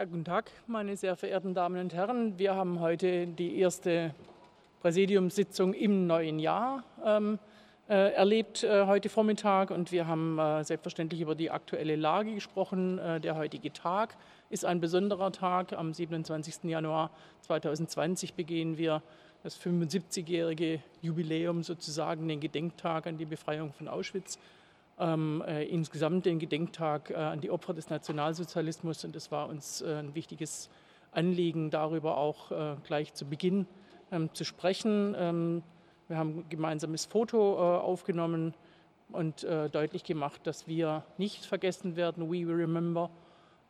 Ja, guten Tag, meine sehr verehrten Damen und Herren. Wir haben heute die erste Präsidiumssitzung im neuen Jahr ähm, äh, erlebt äh, heute Vormittag und wir haben äh, selbstverständlich über die aktuelle Lage gesprochen. Äh, der heutige Tag ist ein besonderer Tag. Am 27. Januar 2020 begehen wir das 75-jährige Jubiläum sozusagen, den Gedenktag an die Befreiung von Auschwitz ähm, äh, insgesamt den Gedenktag äh, an die Opfer des Nationalsozialismus. Und es war uns äh, ein wichtiges Anliegen, darüber auch äh, gleich zu Beginn ähm, zu sprechen. Ähm, wir haben ein gemeinsames Foto äh, aufgenommen und äh, deutlich gemacht, dass wir nicht vergessen werden, we remember,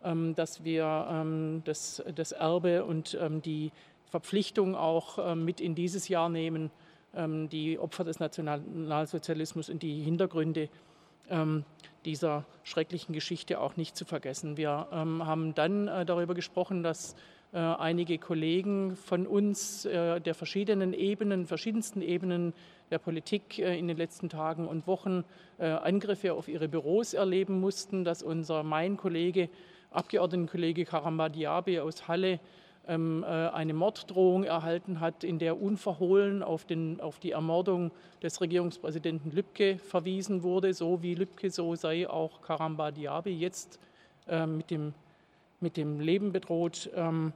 ähm, dass wir ähm, das, das, Erbe und ähm, die Verpflichtung auch mit in dieses Jahr nehmen, die Opfer des Nationalsozialismus und die Hintergründe ähm, dieser schrecklichen Geschichte auch nicht zu vergessen. Wir ähm, haben dann äh, darüber gesprochen, dass äh, einige Kollegen von uns äh, der verschiedenen Ebenen, verschiedensten Ebenen der Politik äh, in den letzten Tagen und Wochen äh, Angriffe auf ihre Büros erleben mussten, dass unser mein Kollege, Abgeordnetenkollege Karamba Diaby aus Halle eine Morddrohung erhalten hat, in der unverhohlen auf, den, auf die Ermordung des Regierungspräsidenten Lübcke verwiesen wurde. So wie Lübcke, so sei auch Karamba Diaby jetzt äh, mit, dem, mit dem Leben bedroht. Ähm,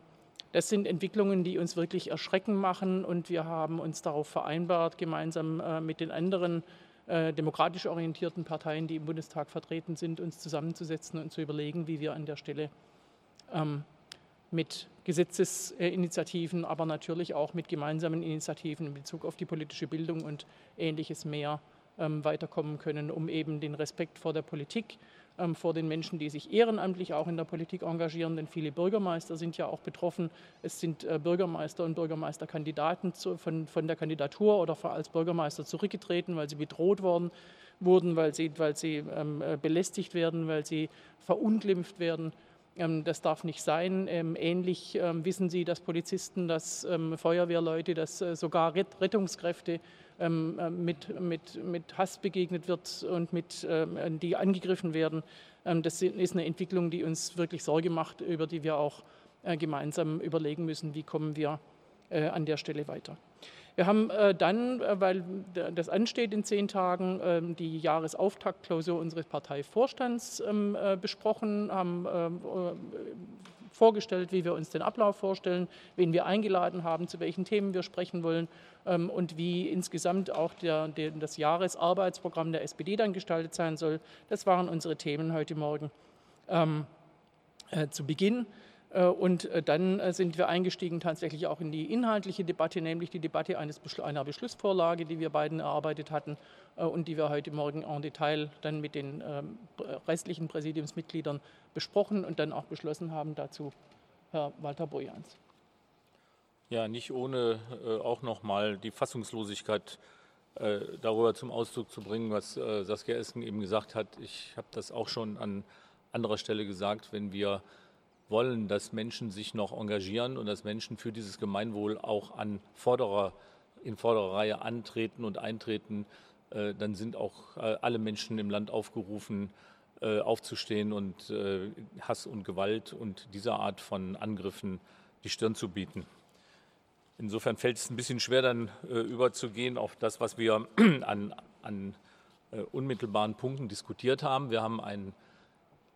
das sind Entwicklungen, die uns wirklich erschrecken machen und wir haben uns darauf vereinbart, gemeinsam äh, mit den anderen demokratisch orientierten Parteien, die im Bundestag vertreten sind, uns zusammenzusetzen und zu überlegen, wie wir an der Stelle ähm, mit Gesetzesinitiativen, aber natürlich auch mit gemeinsamen Initiativen in Bezug auf die politische Bildung und ähnliches mehr ähm, weiterkommen können, um eben den Respekt vor der Politik, ähm, vor den Menschen, die sich ehrenamtlich auch in der Politik engagieren, denn viele Bürgermeister sind ja auch betroffen. Es sind äh, Bürgermeister und Bürgermeisterkandidaten zu, von, von der Kandidatur oder als Bürgermeister zurückgetreten, weil sie bedroht worden wurden, weil sie, weil sie ähm, äh, belästigt werden, weil sie verunglimpft werden. Ähm, das darf nicht sein. Ähm, ähnlich ähm, wissen Sie, dass Polizisten, dass Feuerwehrleute, dass äh, sogar Rettungskräfte mit, mit, mit Hass begegnet wird und mit, die angegriffen werden. Das ist eine Entwicklung, die uns wirklich Sorge macht, über die wir auch äh, gemeinsam überlegen müssen, wie kommen wir äh, an der Stelle weiter. Wir haben äh, dann, äh, weil das ansteht in zehn Tagen, ähm, die Jahresauftaktklausur unseres Parteivorstands ähm, äh, besprochen, haben ähm, vorgestellt, wie wir uns den Ablauf vorstellen, wen wir eingeladen haben, zu welchen Themen wir sprechen wollen und wie insgesamt auch der, der, das Jahresarbeitsprogramm der SPD dann gestaltet sein soll. Das waren unsere Themen heute Morgen ähm, äh, zu Beginn. Äh, und äh, dann äh, sind wir eingestiegen tatsächlich auch in die inhaltliche Debatte, nämlich die Debatte eines, einer Beschlussvorlage, die wir beiden erarbeitet hatten und die wir heute Morgen en Detail dann mit den ähm, restlichen Präsidiumsmitgliedern besprochen und dann auch beschlossen haben. Dazu Herr Walter Bojans. Ja, nicht ohne auch noch mal die Fassungslosigkeit darüber zum Ausdruck zu bringen, was Saskia Esken eben gesagt hat. Ich habe das auch schon an anderer Stelle gesagt, wenn wir wollen, dass Menschen sich noch engagieren und dass Menschen für dieses Gemeinwohl auch an Vorderer, in vorderer Reihe antreten und eintreten, äh, dann sind auch äh, alle Menschen im Land aufgerufen, äh, aufzustehen und Hass und Gewalt und dieser Art von Angriffen die Stirn zu bieten. Insofern fällt es ein bisschen schwer, dann überzugehen auf das, was wir an, an unmittelbaren Punkten diskutiert haben. Wir haben ein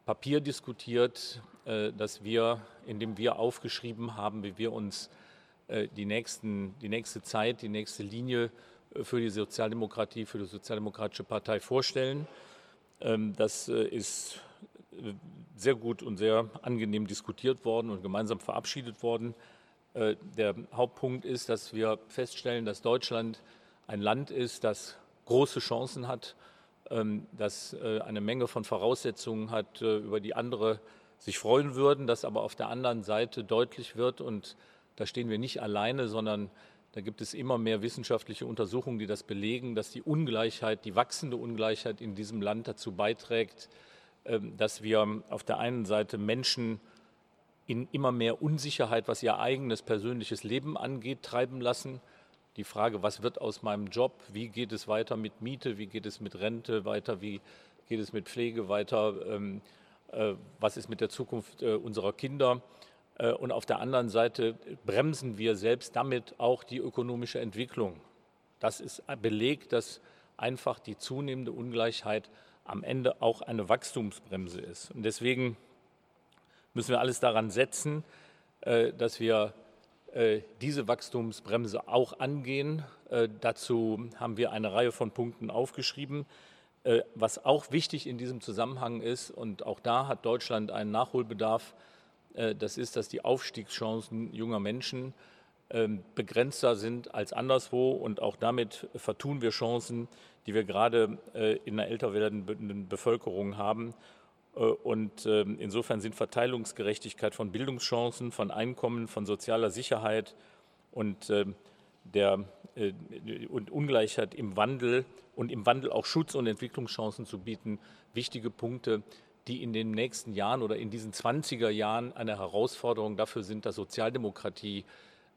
Papier diskutiert, dass wir, in dem wir aufgeschrieben haben, wie wir uns äh, die, nächsten, die nächste Zeit, die nächste Linie äh, für die Sozialdemokratie, für die Sozialdemokratische Partei vorstellen. Ähm, das ist sehr gut und sehr angenehm diskutiert worden und gemeinsam verabschiedet worden. Der Hauptpunkt ist, dass wir feststellen, dass Deutschland ein Land ist, das große Chancen hat, ähm, das eine Menge von Voraussetzungen hat, über die andere sich freuen würden, dass aber auf der anderen Seite deutlich wird, und da stehen wir nicht alleine, sondern da gibt es immer mehr wissenschaftliche Untersuchungen, die das belegen, dass die Ungleichheit, die wachsende Ungleichheit in diesem Land dazu beiträgt, ähm, dass wir auf der einen Seite Menschen in immer mehr Unsicherheit, was ihr eigenes persönliches Leben angeht, treiben lassen. Die Frage, was wird aus meinem Job, wie geht es weiter mit Miete, wie geht es mit Rente weiter, wie geht es mit Pflege weiter, ähm, was ist mit der Zukunft unserer Kinder. Und auf der anderen Seite bremsen wir selbst damit auch die ökonomische Entwicklung. Das ist Beleg, dass einfach die zunehmende Ungleichheit am Ende auch eine Wachstumsbremse ist. Und deswegen müssen wir alles daran setzen, äh, dass wir äh, diese Wachstumsbremse auch angehen. Äh, dazu haben wir eine Reihe von Punkten aufgeschrieben. Was auch wichtig in diesem Zusammenhang ist, und auch da hat Deutschland einen Nachholbedarf, das ist, dass die Aufstiegschancen junger Menschen ähm, begrenzter sind als anderswo und auch damit vertun wir Chancen, die wir gerade äh, in einer älter werdenden Bevölkerung haben. Äh, und ähm, insofern sind Verteilungsgerechtigkeit von Bildungschancen, von Einkommen, von sozialer Sicherheit und, ähm, der, äh, und Ungleichheit im Wandel und im Wandel auch Schutz- und Entwicklungschancen zu bieten, wichtige Punkte, die in den nächsten Jahren oder in diesen 20er Jahren eine Herausforderung dafür sind, dass Sozialdemokratie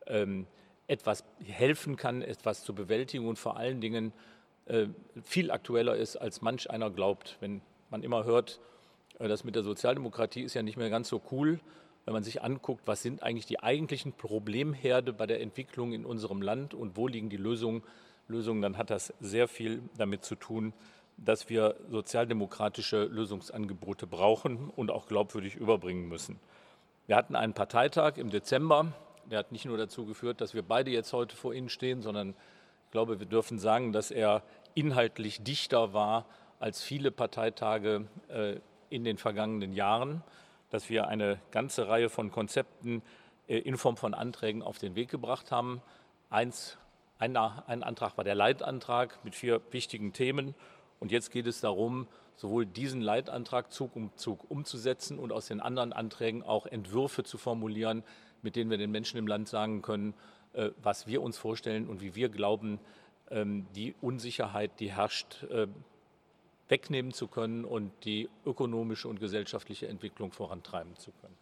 ähm, etwas helfen kann, etwas zu bewältigen und vor allen Dingen äh, viel aktueller ist, als manch einer glaubt. Wenn man immer hört, äh, das mit der Sozialdemokratie ist ja nicht mehr ganz so cool, wenn man sich anguckt, was sind eigentlich die eigentlichen Problemherde bei der Entwicklung in unserem Land und wo liegen die Lösungen, Lösungen, dann hat das sehr viel damit zu tun, dass wir sozialdemokratische Lösungsangebote brauchen und auch glaubwürdig überbringen müssen. Wir hatten einen Parteitag im Dezember, der hat nicht nur dazu geführt, dass wir beide jetzt heute vor Ihnen stehen, sondern ich glaube, wir dürfen sagen, dass er inhaltlich dichter war als viele Parteitage äh, in den vergangenen Jahren, dass wir eine ganze Reihe von Konzepten äh, in Form von Anträgen auf den Weg gebracht haben. Eins, ein, ein Antrag war der Leitantrag mit vier wichtigen Themen. Und jetzt geht es darum, sowohl diesen Leitantrag Zug um Zug umzusetzen und aus den anderen Anträgen auch Entwürfe zu formulieren, mit denen wir den Menschen im Land sagen können, äh, was wir uns vorstellen und wie wir glauben, ähm, die Unsicherheit, die herrscht, äh, wegnehmen zu können und die ökonomische und gesellschaftliche Entwicklung vorantreiben zu können.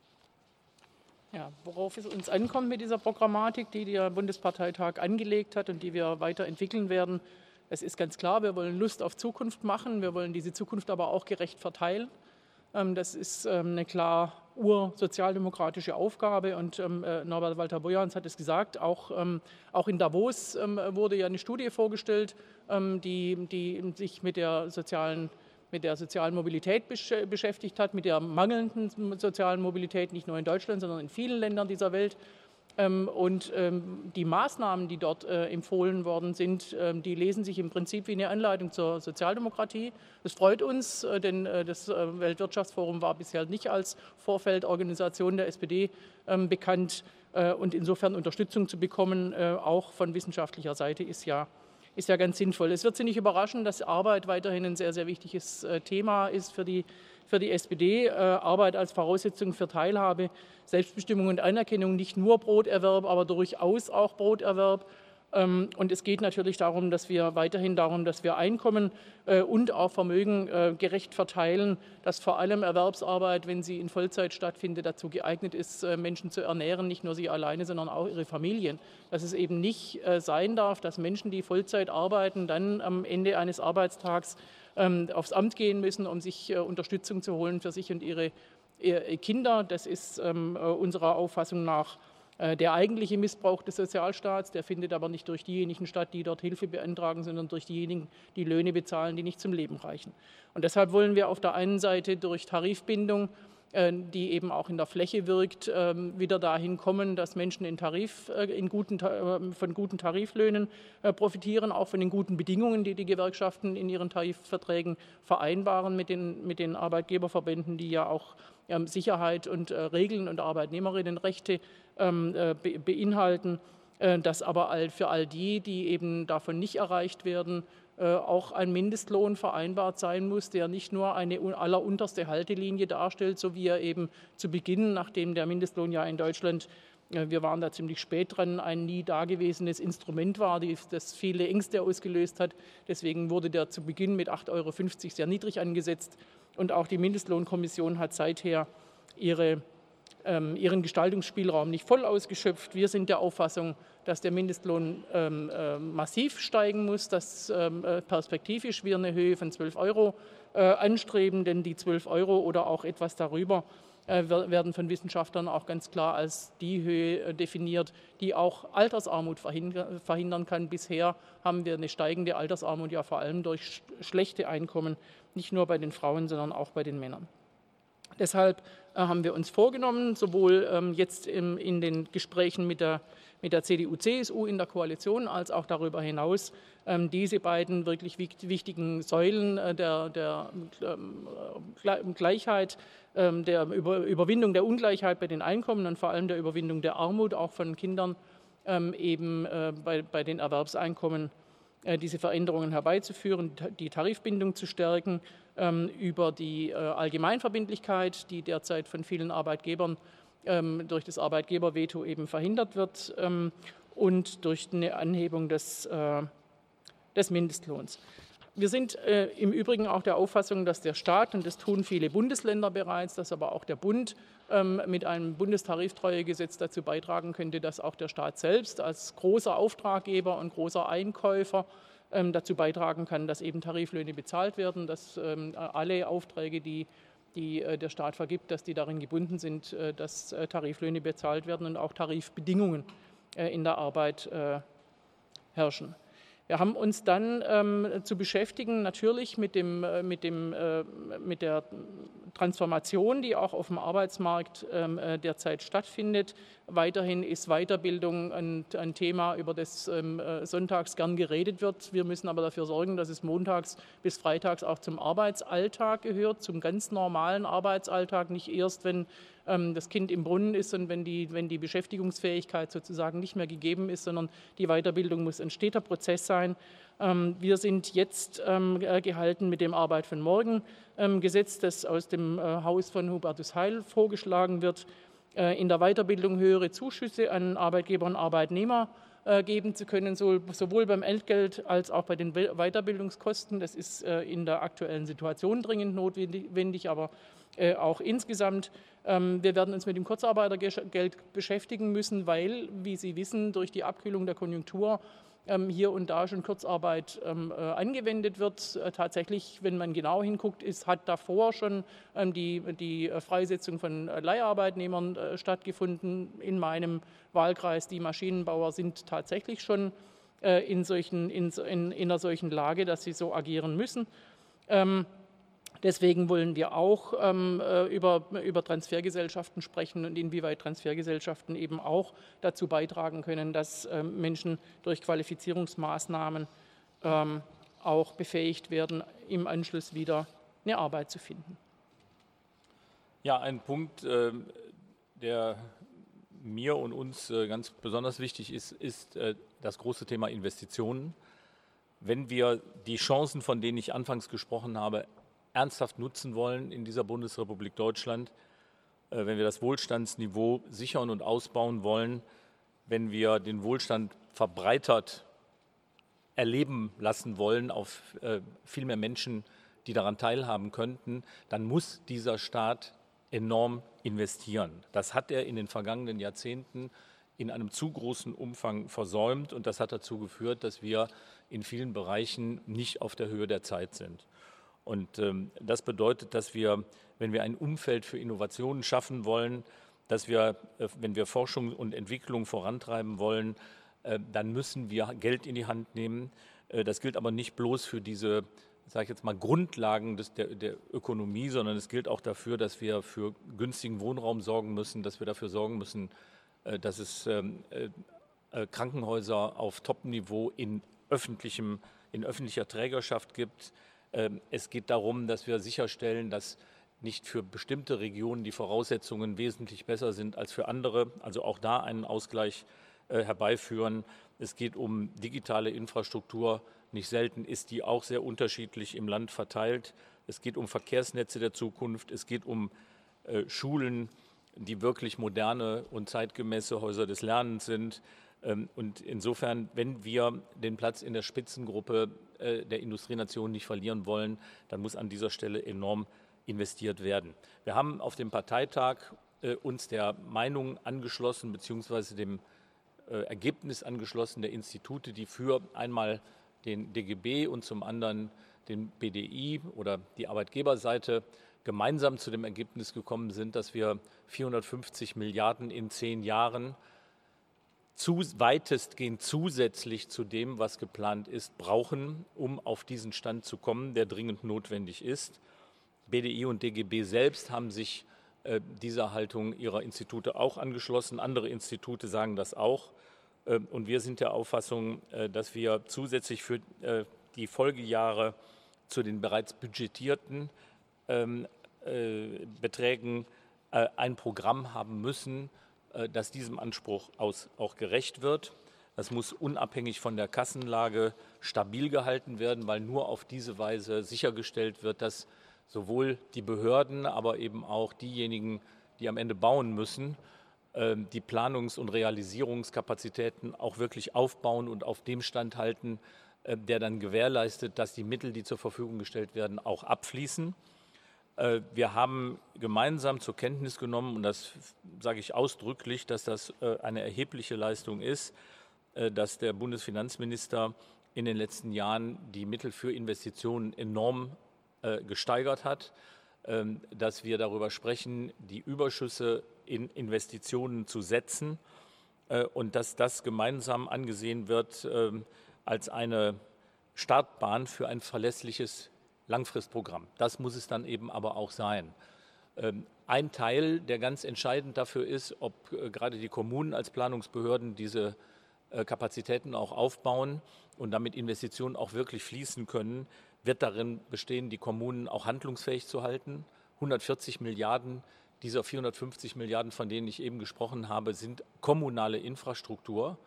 Ja, worauf es uns ankommt mit dieser Programmatik, die der Bundesparteitag angelegt hat und die wir weiterentwickeln werden, es ist ganz klar, wir wollen Lust auf Zukunft machen, wir wollen diese Zukunft aber auch gerecht verteilen. Ähm, das ist ähm, eine klar ursozialdemokratische Aufgabe und ähm, äh, Norbert Walter Bojans hat es gesagt, auch, auch in Davos wurde ja eine Studie vorgestellt, die, die sich mit der sozialen mit der sozialen Mobilität beschäftigt hat, mit der mangelnden sozialen Mobilität, nicht nur in Deutschland, sondern in vielen Ländern dieser Welt. Ähm, und ähm, die Maßnahmen, die dort äh, empfohlen worden sind, ähm, die lesen sich im Prinzip wie eine Anleitung zur Sozialdemokratie. Das freut uns, äh, denn äh, das Weltwirtschaftsforum war bisher nicht als Vorfeldorganisation der SPD bekannt. Und insofern Unterstützung zu bekommen, auch von wissenschaftlicher Seite, ist ja, ist ja ganz sinnvoll. Es wird Sie nicht überraschen, dass Arbeit weiterhin ein sehr, sehr wichtiges Thema ist für die für die SPD äh, Arbeit als Voraussetzung für Teilhabe, Selbstbestimmung und Anerkennung nicht nur Broterwerb, aber durchaus auch Broterwerb. Ähm, und es geht natürlich darum, dass wir weiterhin darum, dass wir Einkommen äh, und auch Vermögen äh, gerecht verteilen, dass vor allem Erwerbsarbeit, wenn sie in Vollzeit stattfindet, dazu geeignet ist, Menschen zu ernähren, nicht nur sie alleine, sondern auch ihre Familien. Dass es eben nicht sein darf, dass Menschen, die Vollzeit arbeiten, dann am Ende eines Arbeitstags ähm, aufs Amt gehen müssen, um sich äh, Unterstützung zu holen für sich und ihre Kinder. Das ist ähm, äh, unserer Auffassung nach äh, der eigentliche Missbrauch des Sozialstaats. Der findet aber nicht durch diejenigen statt, die dort Hilfe beantragen, sondern durch diejenigen, die Löhne bezahlen, die nicht zum Leben reichen. Und deshalb wollen wir auf der einen Seite durch Tarifbindung äh, die eben auch in der Fläche wirkt, ähm, wieder dahin kommen, dass Menschen in Tarif, äh, in guten, äh, von guten Tariflöhnen profitieren, auch von den guten Bedingungen, die die Gewerkschaften in ihren Tarifverträgen vereinbaren mit den, mit den Arbeitgeberverbänden, die ja auch Sicherheit und Regeln und Arbeitnehmerinnenrechte ähm, beinhalten. Das aber für all die, die eben davon nicht erreicht werden, äh, auch ein Mindestlohn vereinbart sein muss, der nicht nur eine allerunterste Haltelinie darstellt, so wie er eben zu Beginn, nachdem der Mindestlohn ja in Deutschland äh, wir waren da ziemlich spät dran, ein nie dagewesenes Instrument war, das viele Ängste ausgelöst hat. Deswegen wurde der zu Beginn mit 8,50 Euro sehr niedrig angesetzt. Und auch die Mindestlohnkommission hat seither ihre ähm, ihren Gestaltungsspielraum nicht voll ausgeschöpft. Wir sind der Auffassung, dass der Mindestlohn ähm, äh, massiv steigen muss, dass ähm, äh, perspektivisch wir eine Höhe von 12 Euro äh, anstreben, denn die 12 Euro oder auch etwas darüber äh, werden von Wissenschaftlern auch ganz klar als die Höhe äh, definiert, die auch Altersarmut verhindern kann. Bisher haben wir eine steigende Altersarmut ja vor allem durch schlechte Einkommen, nicht nur bei den Frauen, sondern auch bei den Männern. Deshalb äh, haben wir uns vorgenommen, sowohl ähm, jetzt in den Gesprächen mit der, mit der CDU, CSU in der Koalition als auch darüber hinaus, ähm, diese beiden wirklich wichtigen Säulen äh, der, der ähm, Gleichheit, der Überwindung der Ungleichheit bei den Einkommen und vor allem der Überwindung der Armut auch von Kindern eben äh, bei, bei den Erwerbseinkommen diese Veränderungen herbeizuführen, die Tarifbindung zu stärken ähm, über die äh, Allgemeinverbindlichkeit, die derzeit von vielen Arbeitgebern ähm, durch das Arbeitgeberveto eben verhindert wird ähm, und durch eine Anhebung des, äh, des Mindestlohns. Wir sind äh, im Übrigen auch der Auffassung, dass der Staat, und das tun viele Bundesländer bereits, dass aber auch der Bund mit einem Bundestariftreuegesetz dazu beitragen könnte, dass auch der Staat selbst als großer Auftraggeber und großer Einkäufer ähm, dazu beitragen kann, dass eben Tariflöhne bezahlt werden, dass ähm, alle Aufträge, die, die äh, der Staat vergibt, dass die darin gebunden sind, äh, dass äh, Tariflöhne bezahlt werden und auch Tarifbedingungen in der Arbeit herrschen. Wir haben uns dann ähm, zu beschäftigen, natürlich mit, dem, mit, dem, mit der Transformation, die auch auf dem Arbeitsmarkt ähm, äh, derzeit stattfindet. Weiterhin ist Weiterbildung ein, ein Thema, über das ähm, äh, sonntags gern geredet wird. Wir müssen aber dafür sorgen, dass es montags bis freitags auch zum Arbeitsalltag gehört, zum ganz normalen Arbeitsalltag, nicht erst, wenn das Kind im Brunnen ist und wenn die, wenn die Beschäftigungsfähigkeit sozusagen nicht mehr gegeben ist, sondern die Weiterbildung muss ein steter Prozess sein. Ähm, wir sind jetzt ähm, äh, gehalten mit dem Arbeit von morgen Gesetz, das aus dem äh, Haus von Hubertus Heil vorgeschlagen wird, äh, in der Weiterbildung höhere Zuschüsse an Arbeitgeber und Arbeitnehmer geben zu können, sowohl beim Entgelt als auch bei den Weiterbildungskosten. Das ist in der aktuellen Situation dringend notwendig, aber auch insgesamt ähm, wir werden uns mit dem Kurzarbeitergeld beschäftigen müssen, weil, wie Sie wissen, durch die Abkühlung der Konjunktur ähm, hier und da schon Kurzarbeit ähm, äh, angewendet wird. Äh, tatsächlich, wenn man genau hinguckt, ist, hat davor schon die, die äh, Freisetzung von Leiharbeitnehmern stattgefunden. In meinem Wahlkreis, die Maschinenbauer sind tatsächlich schon in, solchen, in, in, in einer solchen Lage, dass sie so agieren müssen. Deswegen wollen wir auch ähm, äh, über, über Transfergesellschaften sprechen und inwieweit Transfergesellschaften eben auch dazu beitragen können, dass ähm, Menschen durch Qualifizierungsmaßnahmen ähm, auch befähigt werden, im Anschluss wieder eine Arbeit zu finden. Ja, ein Punkt, äh, der mir und uns äh, ganz besonders wichtig ist, ist äh, das große Thema Investitionen. Wenn wir die Chancen, von denen ich anfangs gesprochen habe, ernsthaft nutzen wollen in dieser Bundesrepublik Deutschland, äh, wenn wir das Wohlstandsniveau sichern und ausbauen wollen, wenn wir den Wohlstand verbreitert erleben lassen wollen auf äh, viel mehr Menschen, die daran teilhaben könnten, dann muss dieser Staat enorm investieren. Das hat er in den vergangenen Jahrzehnten in einem zu großen Umfang versäumt und das hat dazu geführt, dass wir in vielen Bereichen nicht auf der Höhe der Zeit sind. Und ähm, das bedeutet, dass wir, wenn wir ein Umfeld für Innovationen schaffen wollen, dass wir, äh, wenn wir Forschung und Entwicklung vorantreiben wollen, äh, dann müssen wir Geld in die Hand nehmen. Äh, das gilt aber nicht bloß für diese, sage ich jetzt mal, Grundlagen des, der, der Ökonomie, sondern es gilt auch dafür, dass wir für günstigen Wohnraum sorgen müssen, dass wir dafür sorgen müssen, äh, dass es ähm, äh, äh, Krankenhäuser auf Top-Niveau in in öffentlicher Trägerschaft gibt, es geht darum, dass wir sicherstellen, dass nicht für bestimmte Regionen die Voraussetzungen wesentlich besser sind als für andere. Also auch da einen Ausgleich äh, herbeiführen. Es geht um digitale Infrastruktur. Nicht selten ist die auch sehr unterschiedlich im Land verteilt. Es geht um Verkehrsnetze der Zukunft. Es geht um äh, Schulen, die wirklich moderne und zeitgemäße Häuser des Lernens sind. Ähm, und insofern, wenn wir den Platz in der Spitzengruppe äh, der Industrienation nicht verlieren wollen, dann muss an dieser Stelle enorm investiert werden. Wir haben auf dem Parteitag äh, uns der Meinung angeschlossen, beziehungsweise dem äh, Ergebnis angeschlossen der Institute, die für einmal den DGB und zum anderen den BDI oder die Arbeitgeberseite gemeinsam zu dem Ergebnis gekommen sind, dass wir 450 Milliarden in zehn Jahren zu, weitestgehend zusätzlich zu dem, was geplant ist, brauchen, um auf diesen Stand zu kommen, der dringend notwendig ist. BDI und DGB selbst haben sich äh, dieser Haltung ihrer Institute auch angeschlossen. Andere Institute sagen das auch. Äh, und wir sind der Auffassung, äh, dass wir zusätzlich für äh, die Folgejahre zu den bereits budgetierten ähm, äh, Beträgen äh, ein Programm haben müssen, äh, das diesem Anspruch aus auch gerecht wird. Das muss unabhängig von der Kassenlage stabil gehalten werden, weil nur auf diese Weise sichergestellt wird, dass sowohl die Behörden, aber eben auch diejenigen, die am Ende bauen müssen, ähm, die Planungs- und Realisierungskapazitäten auch wirklich aufbauen und auf dem Stand halten, der dann gewährleistet, dass die Mittel, die zur Verfügung gestellt werden, auch abfließen. Äh, wir haben gemeinsam zur Kenntnis genommen, und das sage ich ausdrücklich, dass das äh, eine erhebliche Leistung ist, äh, dass der Bundesfinanzminister in den letzten Jahren die Mittel für Investitionen enorm gesteigert hat, ähm, dass wir darüber sprechen, die Überschüsse in Investitionen zu setzen und dass das gemeinsam angesehen wird ähm, als eine Startbahn für ein verlässliches Langfristprogramm. Das muss es dann eben aber auch sein. Ähm, ein Teil, der ganz entscheidend dafür ist, ob äh, gerade die Kommunen als Planungsbehörden diese äh, Kapazitäten auch aufbauen und damit Investitionen auch wirklich fließen können, wird darin bestehen, die Kommunen auch handlungsfähig zu halten. 140 Milliarden dieser 450 Milliarden, von denen ich eben gesprochen habe, sind kommunale Infrastruktur.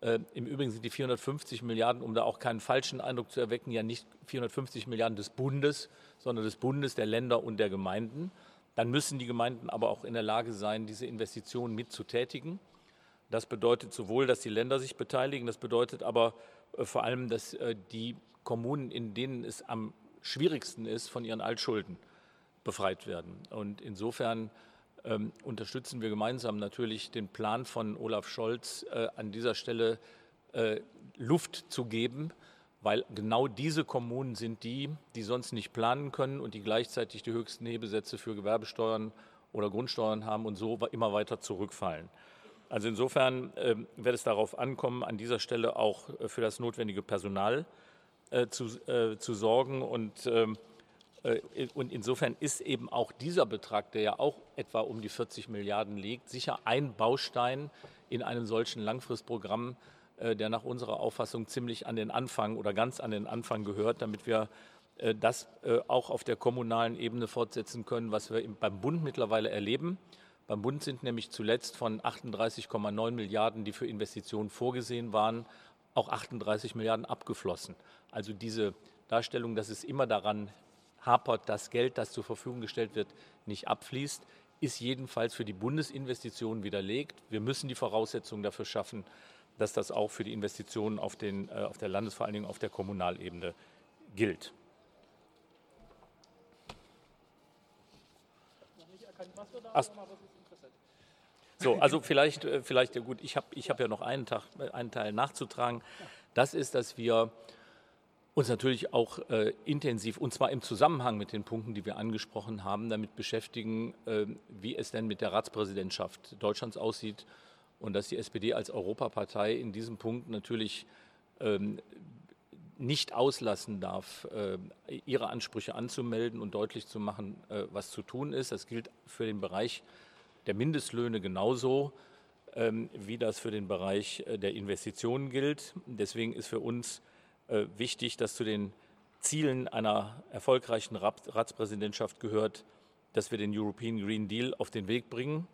Äh, Im Übrigen sind die 450 Milliarden, um da auch keinen falschen Eindruck zu erwecken, ja nicht 450 Milliarden des Bundes, sondern des Bundes, der Länder und der Gemeinden. Dann müssen die Gemeinden aber auch in der Lage sein, diese Investitionen mitzutätigen. Das bedeutet sowohl, dass die Länder sich beteiligen, das bedeutet aber äh, vor allem, dass äh, die Kommunen, in denen es am schwierigsten ist, von ihren Altschulden befreit werden. Und insofern ähm, unterstützen wir gemeinsam natürlich den Plan von Olaf Scholz, äh, an dieser Stelle äh, Luft zu geben, weil genau diese Kommunen sind die, die sonst nicht planen können und die gleichzeitig die höchsten Hebesätze für Gewerbesteuern oder Grundsteuern haben und so immer weiter zurückfallen. Also insofern äh, wird es darauf ankommen, an dieser Stelle auch äh, für das notwendige Personal äh, zu, äh, zu sorgen und ähm, äh, und insofern ist eben auch dieser Betrag, der ja auch etwa um die 40 Milliarden liegt, sicher ein Baustein in einem solchen Langfristprogramm, äh, der nach unserer Auffassung ziemlich an den Anfang oder ganz an den Anfang gehört, damit wir äh, das auch auf der kommunalen Ebene fortsetzen können, was wir beim Bund mittlerweile erleben. Beim Bund sind nämlich zuletzt von 38,9 Milliarden, die für Investitionen vorgesehen waren, auch 38 Milliarden abgeflossen. Also diese Darstellung, dass es immer daran hapert, das Geld, das zur Verfügung gestellt wird, nicht abfließt, ist jedenfalls für die Bundesinvestitionen widerlegt. Wir müssen die Voraussetzungen dafür schaffen, dass das auch für die Investitionen auf, den, äh, auf der Landes-, vor allen Dingen auf der Kommunalebene gilt. So, also vielleicht, äh, vielleicht ja gut, ich habe ich hab ja noch einen, Tag, einen Teil nachzutragen. Das ist, dass wir uns natürlich auch äh, intensiv, und zwar im Zusammenhang mit den Punkten, die wir angesprochen haben, damit beschäftigen, äh, wie es denn mit der Ratspräsidentschaft Deutschlands aussieht und dass die SPD als Europapartei in diesem Punkt natürlich ähm, nicht auslassen darf, äh, ihre Ansprüche anzumelden und deutlich zu machen, äh, was zu tun ist. Das gilt für den Bereich der Mindestlöhne genauso, ähm, wie das für den Bereich äh, der Investitionen gilt. Deswegen ist für uns äh, wichtig, dass zu den Zielen einer erfolgreichen Ratspräsidentschaft gehört, dass wir den European Green Deal auf den Weg bringen,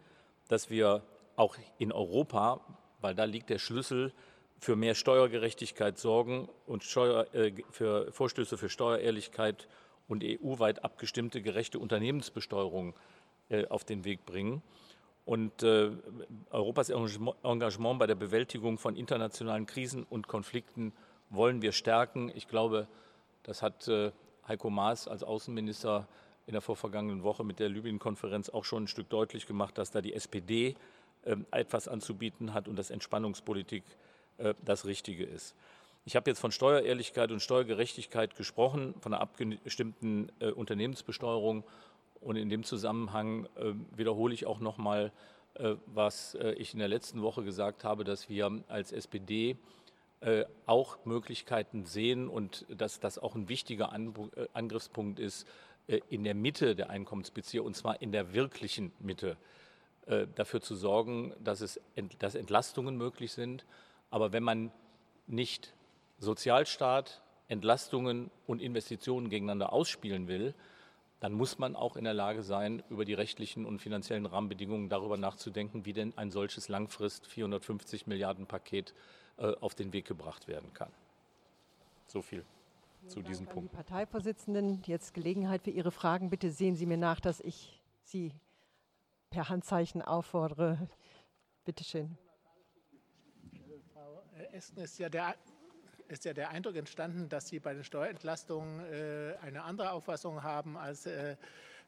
dass wir auch in Europa, weil da liegt der Schlüssel, für mehr Steuergerechtigkeit sorgen und Steuer, äh, für Vorstöße für Steuerehrlichkeit und EU-weit abgestimmte gerechte Unternehmensbesteuerung äh, auf den Weg bringen. Und äh, Europas Engagement bei der Bewältigung von internationalen Krisen und Konflikten wollen wir stärken. Ich glaube, das hat äh, Heiko Maas als Außenminister in der vorvergangenen Woche mit der Libyen-Konferenz auch schon ein Stück deutlich gemacht, dass da die SPD ähm, etwas anzubieten hat und dass Entspannungspolitik äh, das Richtige ist. Ich habe jetzt von Steuerehrlichkeit und Steuergerechtigkeit gesprochen, von einer abgestimmten äh, Unternehmensbesteuerung. Und in dem Zusammenhang äh, wiederhole ich auch noch mal, äh, was ich in der letzten Woche gesagt habe, dass wir als SPD auch Möglichkeiten sehen und dass das auch ein wichtiger An Angriffspunkt ist, in der Mitte der Einkommensbezieher, und zwar in der wirklichen Mitte, dafür zu sorgen, dass, es, dass Entlastungen möglich sind. Aber wenn man nicht Sozialstaat, Entlastungen und Investitionen gegeneinander ausspielen will, dann muss man auch in der Lage sein, über die rechtlichen und finanziellen Rahmenbedingungen darüber nachzudenken, wie denn ein solches langfrist 450 Milliarden Paket äh, auf den Weg gebracht werden kann. So viel Vielen zu Dank diesem Punkt. Die Parteivorsitzenden, jetzt Gelegenheit für Ihre Fragen. Bitte sehen Sie mir nach, dass ich Sie per Handzeichen auffordere. Bitte schön. Frau Esten ist ja der ist ja der Eindruck entstanden, dass Sie bei den Steuerentlastungen äh, eine andere Auffassung haben, als äh, äh,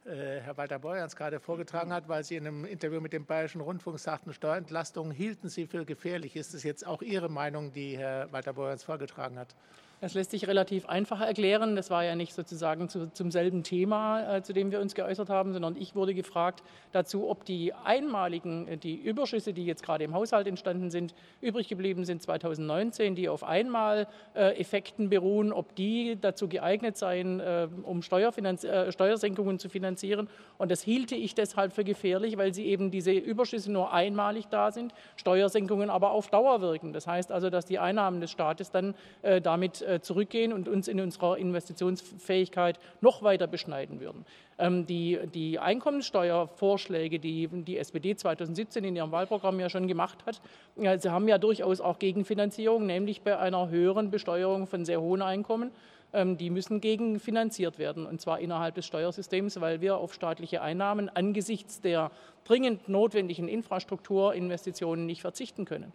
Herr Walter Beuerns gerade vorgetragen hat, weil Sie in einem Interview mit dem Bayerischen Rundfunk sagten, Steuerentlastungen hielten Sie für gefährlich. Ist es jetzt auch Ihre Meinung, die Herr Walter Beuerns vorgetragen hat? Das lässt sich relativ einfach erklären. Das war ja nicht sozusagen zu, zum selben Thema, äh, zu dem wir uns geäußert haben, sondern ich wurde gefragt dazu, ob die einmaligen, äh, die Überschüsse, die jetzt gerade im Haushalt entstanden sind, übrig geblieben sind 2019, die auf einmal äh, Effekten beruhen, ob die dazu geeignet seien, äh, um äh, Steuersenkungen zu finanzieren. Und das hielte ich deshalb für gefährlich, weil sie eben diese Überschüsse nur einmalig da sind, Steuersenkungen aber auf Dauer wirken. Das heißt also, dass die Einnahmen des Staates dann äh, damit äh, zurückgehen und uns in unserer Investitionsfähigkeit noch weiter beschneiden würden. Ähm, die, die Einkommenssteuervorschläge, die die SPD 2017 in ihrem Wahlprogramm ja schon gemacht hat, sie haben ja durchaus auch Gegenfinanzierung, nämlich bei einer höheren Besteuerung von sehr hohen Einkommen ähm, die müssen gegenfinanziert werden, und zwar innerhalb des Steuersystems, weil wir auf staatliche Einnahmen angesichts der dringend notwendigen Infrastrukturinvestitionen nicht verzichten können.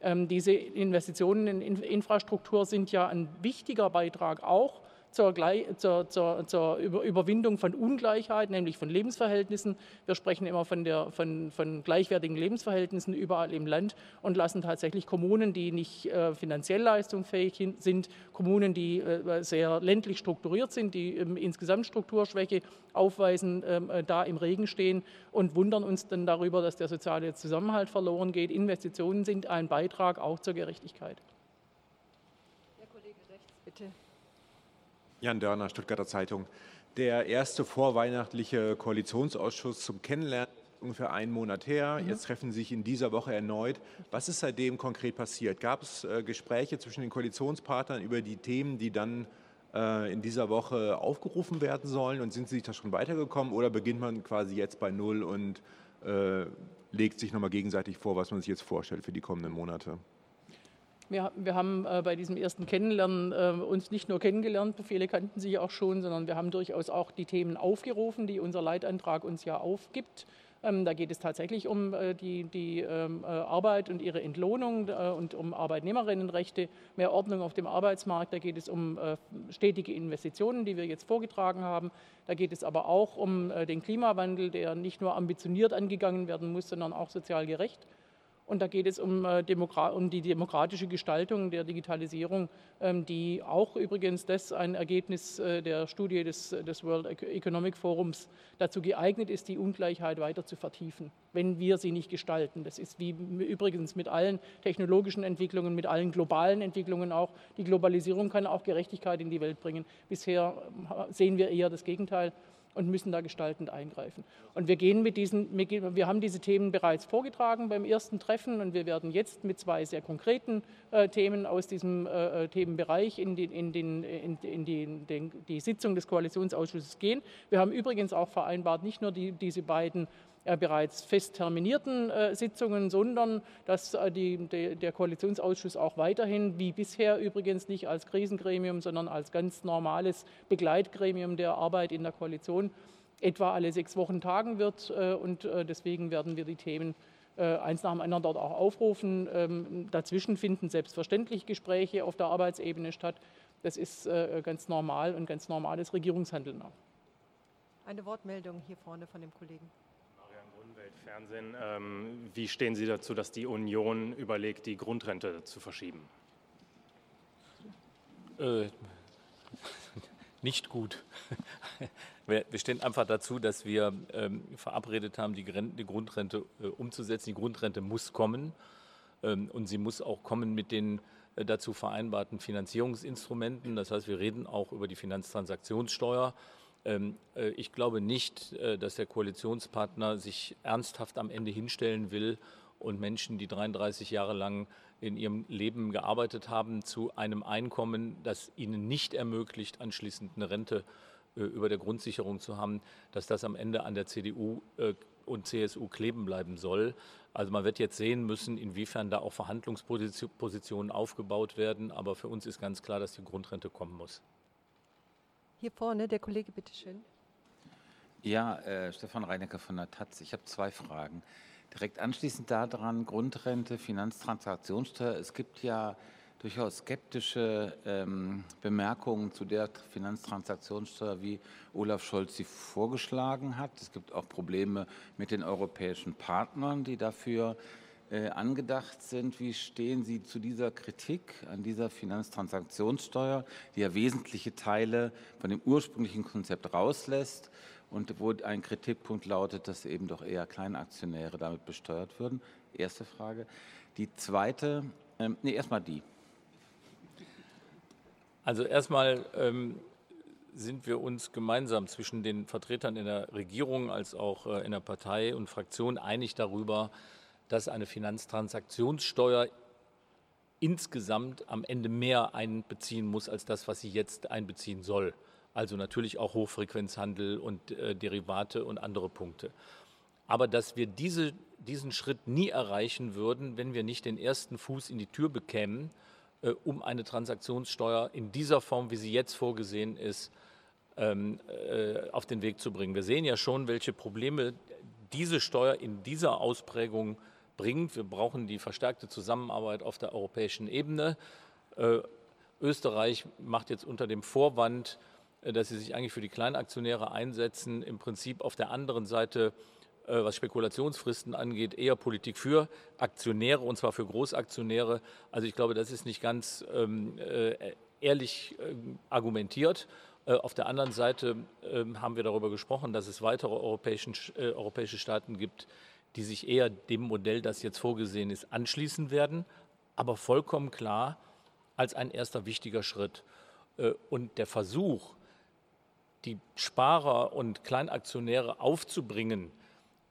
Ähm, diese Investitionen in Infrastruktur sind ja ein wichtiger Beitrag auch zur, zur, zur, zur, Überwindung von Ungleichheit, nämlich von Lebensverhältnissen. Wir sprechen immer von, der, von, von gleichwertigen Lebensverhältnissen überall im Land und lassen tatsächlich Kommunen, die nicht äh, finanziell leistungsfähig sind, Kommunen, die äh, sehr ländlich strukturiert sind, die ähm, insgesamt Strukturschwäche aufweisen, ähm, äh, da im Regen stehen und wundern uns dann darüber, dass der soziale Zusammenhalt verloren geht. Investitionen sind ein Beitrag auch zur Gerechtigkeit. Der Kollege rechts, bitte. Jan Dörner, Stuttgarter Zeitung. Der erste vorweihnachtliche Koalitionsausschuss zum Kennenlernen ungefähr einen Monat her. Mhm. Jetzt treffen Sie sich in dieser Woche erneut. Was ist seitdem konkret passiert? Gab es äh, Gespräche zwischen den Koalitionspartnern über die Themen, die dann äh, in dieser Woche aufgerufen werden sollen? Und sind Sie sich da schon weitergekommen oder beginnt man quasi jetzt bei Null und äh, legt sich nochmal gegenseitig vor, was man sich jetzt vorstellt für die kommenden Monate? Wir, wir haben äh, bei diesem ersten Kennenlernen äh, uns nicht nur kennengelernt, viele kannten sich auch schon, sondern wir haben durchaus auch die Themen aufgerufen, die unser Leitantrag uns ja aufgibt. Ähm, da geht es tatsächlich um äh, die, die ähm, äh, Arbeit und ihre Entlohnung äh, und um Arbeitnehmerinnenrechte, mehr Ordnung auf dem Arbeitsmarkt. Da geht es um äh, stetige Investitionen, die wir jetzt vorgetragen haben. Da geht es aber auch um den Klimawandel, der nicht nur ambitioniert angegangen werden muss, sondern auch sozial gerecht. Und da geht es um, äh, um, die demokratische Gestaltung der Digitalisierung, ähm, die auch übrigens das ein Ergebnis äh, der Studie des, des World Economic Forums dazu geeignet ist, die Ungleichheit weiter zu vertiefen, wenn wir sie nicht gestalten. Das ist wie übrigens mit allen technologischen Entwicklungen, mit allen globalen Entwicklungen auch. Die Globalisierung kann auch Gerechtigkeit in die Welt bringen. Bisher äh, sehen wir eher das Gegenteil und müssen da gestaltend eingreifen. Und wir gehen mit diesen, wir haben diese Themen bereits vorgetragen beim ersten Treffen und wir werden jetzt mit zwei sehr konkreten äh, Themen aus diesem äh, äh Themenbereich in, die, in, den, in, in die, den, die Sitzung des Koalitionsausschusses gehen. Wir haben übrigens auch vereinbart, nicht nur die, diese beiden bereits fest terminierten äh, Sitzungen, sondern dass äh, die, de, der Koalitionsausschuss auch weiterhin, wie bisher übrigens nicht als Krisengremium, sondern als ganz normales Begleitgremium der Arbeit in der Koalition, etwa alle sechs Wochen tagen wird. Und deswegen werden wir die Themen eins nach dem anderen dort auch aufrufen. Ähm, dazwischen finden selbstverständlich Gespräche auf der Arbeitsebene statt. Das ist ganz normal und ganz normales Regierungshandeln auch. Eine Wortmeldung hier vorne von dem Kollegen. Fernsehen. Ähm, wie stehen Sie dazu, dass die Union überlegt, die Grundrente zu verschieben? Äh, nicht gut. Wir, stehen einfach dazu, dass wir ähm, verabredet haben, die, die Grundrente äh, umzusetzen. Die Grundrente muss kommen ähm, und sie muss auch kommen mit den äh, dazu vereinbarten Finanzierungsinstrumenten. Das heißt, wir reden auch über die Finanztransaktionssteuer. Ähm, äh, ich glaube nicht, dass der Koalitionspartner sich ernsthaft am Ende hinstellen will und Menschen, die 33 Jahre lang in ihrem Leben gearbeitet haben, zu einem Einkommen, das ihnen nicht ermöglicht, anschließend eine Rente äh, über der Grundsicherung zu haben, dass das am Ende an der CDU äh, und CSU kleben bleiben soll. Also man wird jetzt sehen müssen, inwiefern da auch Verhandlungspositionen aufgebaut werden. Aber für uns ist ganz klar, dass die Grundrente kommen muss. Hier vorne, der Kollege, bitteschön. Ja, äh, Stefan Reinecke von der Taz. Ich habe zwei Fragen. Direkt anschließend daran, Grundrente, Finanztransaktionssteuer. Es gibt ja durchaus skeptische ähm, Bemerkungen zu der Finanztransaktionssteuer, wie Olaf Scholz sie vorgeschlagen hat. Es gibt auch Probleme mit den europäischen Partnern, die dafür äh, angedacht sind. Wie stehen Sie zu dieser Kritik an dieser Finanztransaktionssteuer, die ja wesentliche Teile von dem ursprünglichen Konzept rauslässt? und wo ein Kritikpunkt lautet, dass eben doch eher Kleinaktionäre damit besteuert würden. Erste Frage. Die zweite, ähm, nee, erstmal die. Also erstmal ähm, sind wir uns gemeinsam zwischen den Vertretern in der Regierung als auch äh, in der Partei und Fraktion einig darüber, dass eine Finanztransaktionssteuer insgesamt am Ende mehr einbeziehen muss als das, was sie jetzt einbeziehen soll also natürlich auch Hochfrequenzhandel und äh, Derivate und andere Punkte. Aber dass wir diese, diesen Schritt nie erreichen würden, wenn wir nicht den ersten Fuß in die Tür bekämen, äh, um eine Transaktionssteuer in dieser Form, wie sie jetzt vorgesehen ist, ähm, äh, auf den Weg zu bringen. Wir sehen ja schon, welche Probleme diese Steuer in dieser Ausprägung bringt. Wir brauchen die verstärkte Zusammenarbeit auf der europäischen Ebene. Äh, Österreich macht jetzt unter dem Vorwand, äh, dass sie sich eigentlich für die Kleinaktionäre einsetzen, im Prinzip auf der anderen Seite, äh, was Spekulationsfristen angeht, eher Politik für Aktionäre und zwar für Großaktionäre. Also ich glaube, das ist nicht ganz ähm, äh, ehrlich äh, argumentiert. Äh, auf der anderen Seite ähm, haben wir darüber gesprochen, dass es weitere europäische Staaten gibt, die sich eher dem Modell, das jetzt vorgesehen ist, anschließen werden, aber vollkommen klar als ein erster wichtiger Schritt. Und der Versuch, die Sparer und Kleinaktionäre aufzubringen,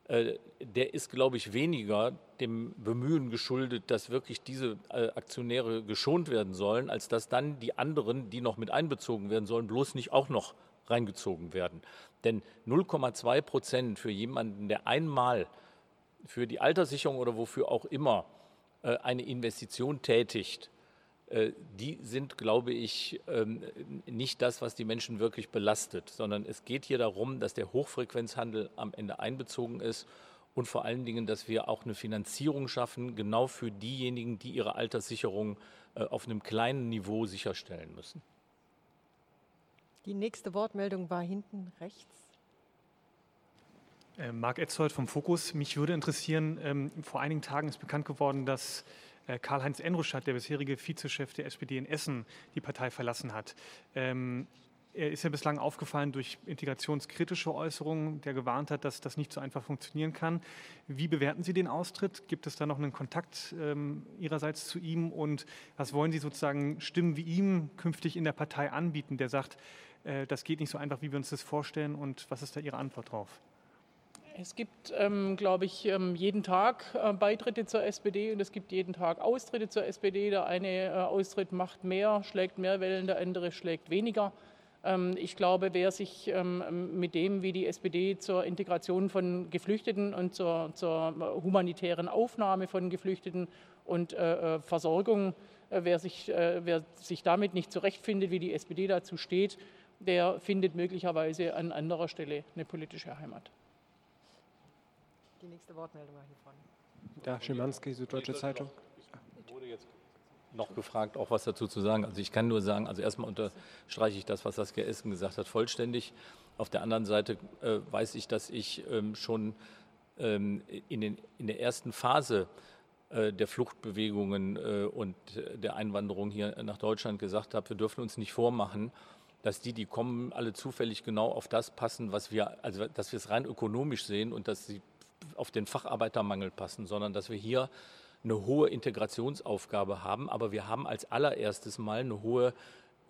äh, der ist, glaube ich, weniger dem Bemühen geschuldet, dass wirklich diese äh, Aktionäre geschont werden sollen, als dass dann die anderen, die noch mit einbezogen werden sollen, bloß nicht auch noch reingezogen werden. Denn 0,2 Prozent für jemanden, der einmal für die Alterssicherung oder wofür auch immer äh, eine Investition tätigt, äh, die sind, glaube ich, ähm, nicht das, was die Menschen wirklich belastet, sondern es geht hier darum, dass der Hochfrequenzhandel am Ende einbezogen ist und vor allen Dingen, dass wir auch eine Finanzierung schaffen, genau für diejenigen, die ihre Alterssicherung äh, auf einem kleinen Niveau sicherstellen müssen. Die nächste Wortmeldung war hinten rechts. Äh, Marc Etzold vom Fokus. Mich würde interessieren, ähm, vor einigen Tagen ist bekannt geworden, dass äh, Karl-Heinz Enruschat, der bisherige Vizechef der SPD in Essen, die Partei verlassen hat. Ähm, er ist ja bislang aufgefallen durch integrationskritische Äußerungen, der gewarnt hat, dass das nicht so einfach funktionieren kann. Wie bewerten Sie den Austritt? Gibt es da noch einen Kontakt ähm, Ihrerseits zu ihm? Und was wollen Sie sozusagen Stimmen wie ihm künftig in der Partei anbieten, der sagt, äh, das geht nicht so einfach, wie wir uns das vorstellen? Und was ist da Ihre Antwort drauf? Es gibt, ähm, glaube ich, ähm, jeden Tag äh, Beitritte zur SPD und es gibt jeden Tag Austritte zur SPD. Der eine äh, Austritt macht mehr, schlägt mehr Wellen, der andere schlägt weniger. Ähm, ich glaube, wer sich ähm, mit dem, wie die SPD zur Integration von Geflüchteten und zur, zur humanitären Aufnahme von Geflüchteten und äh, äh Versorgung, äh, wer, sich, äh, wer sich damit nicht zurechtfindet, wie die SPD dazu steht, der findet möglicherweise an anderer Stelle eine politische Heimat. Die nächste Wortmeldung war hier vorne. Da, Schimanski, Süddeutsche Zeitung. Ich wurde jetzt noch gefragt, auch was dazu zu sagen. Also ich kann nur sagen, also erstmal unterstreiche ich das, was Saskia Essen gesagt hat, vollständig. Auf der anderen Seite äh, weiß ich, dass ich ähm, schon ähm, in, den, in der ersten Phase äh, der Fluchtbewegungen äh, und der Einwanderung hier nach Deutschland gesagt habe, wir dürfen uns nicht vormachen, dass die, die kommen, alle zufällig genau auf das passen, was wir, also dass wir es rein ökonomisch sehen und dass sie auf den Facharbeitermangel passen, sondern dass wir hier eine hohe Integrationsaufgabe haben. Aber wir haben als allererstes mal eine hohe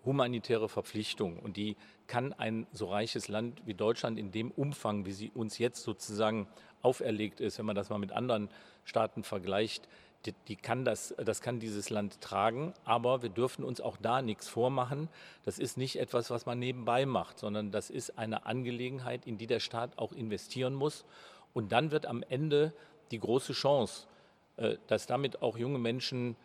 humanitäre Verpflichtung. Und die kann ein so reiches Land wie Deutschland in dem Umfang, wie sie uns jetzt sozusagen auferlegt ist, wenn man das mal mit anderen Staaten vergleicht, die, die, kann das, das kann dieses Land tragen, aber wir dürfen uns auch da nichts vormachen. Das ist nicht etwas, was man nebenbei macht, sondern das ist eine Angelegenheit, in die der Staat auch investieren muss. Und dann wird am Ende die große Chance, äh, dass damit auch junge Menschen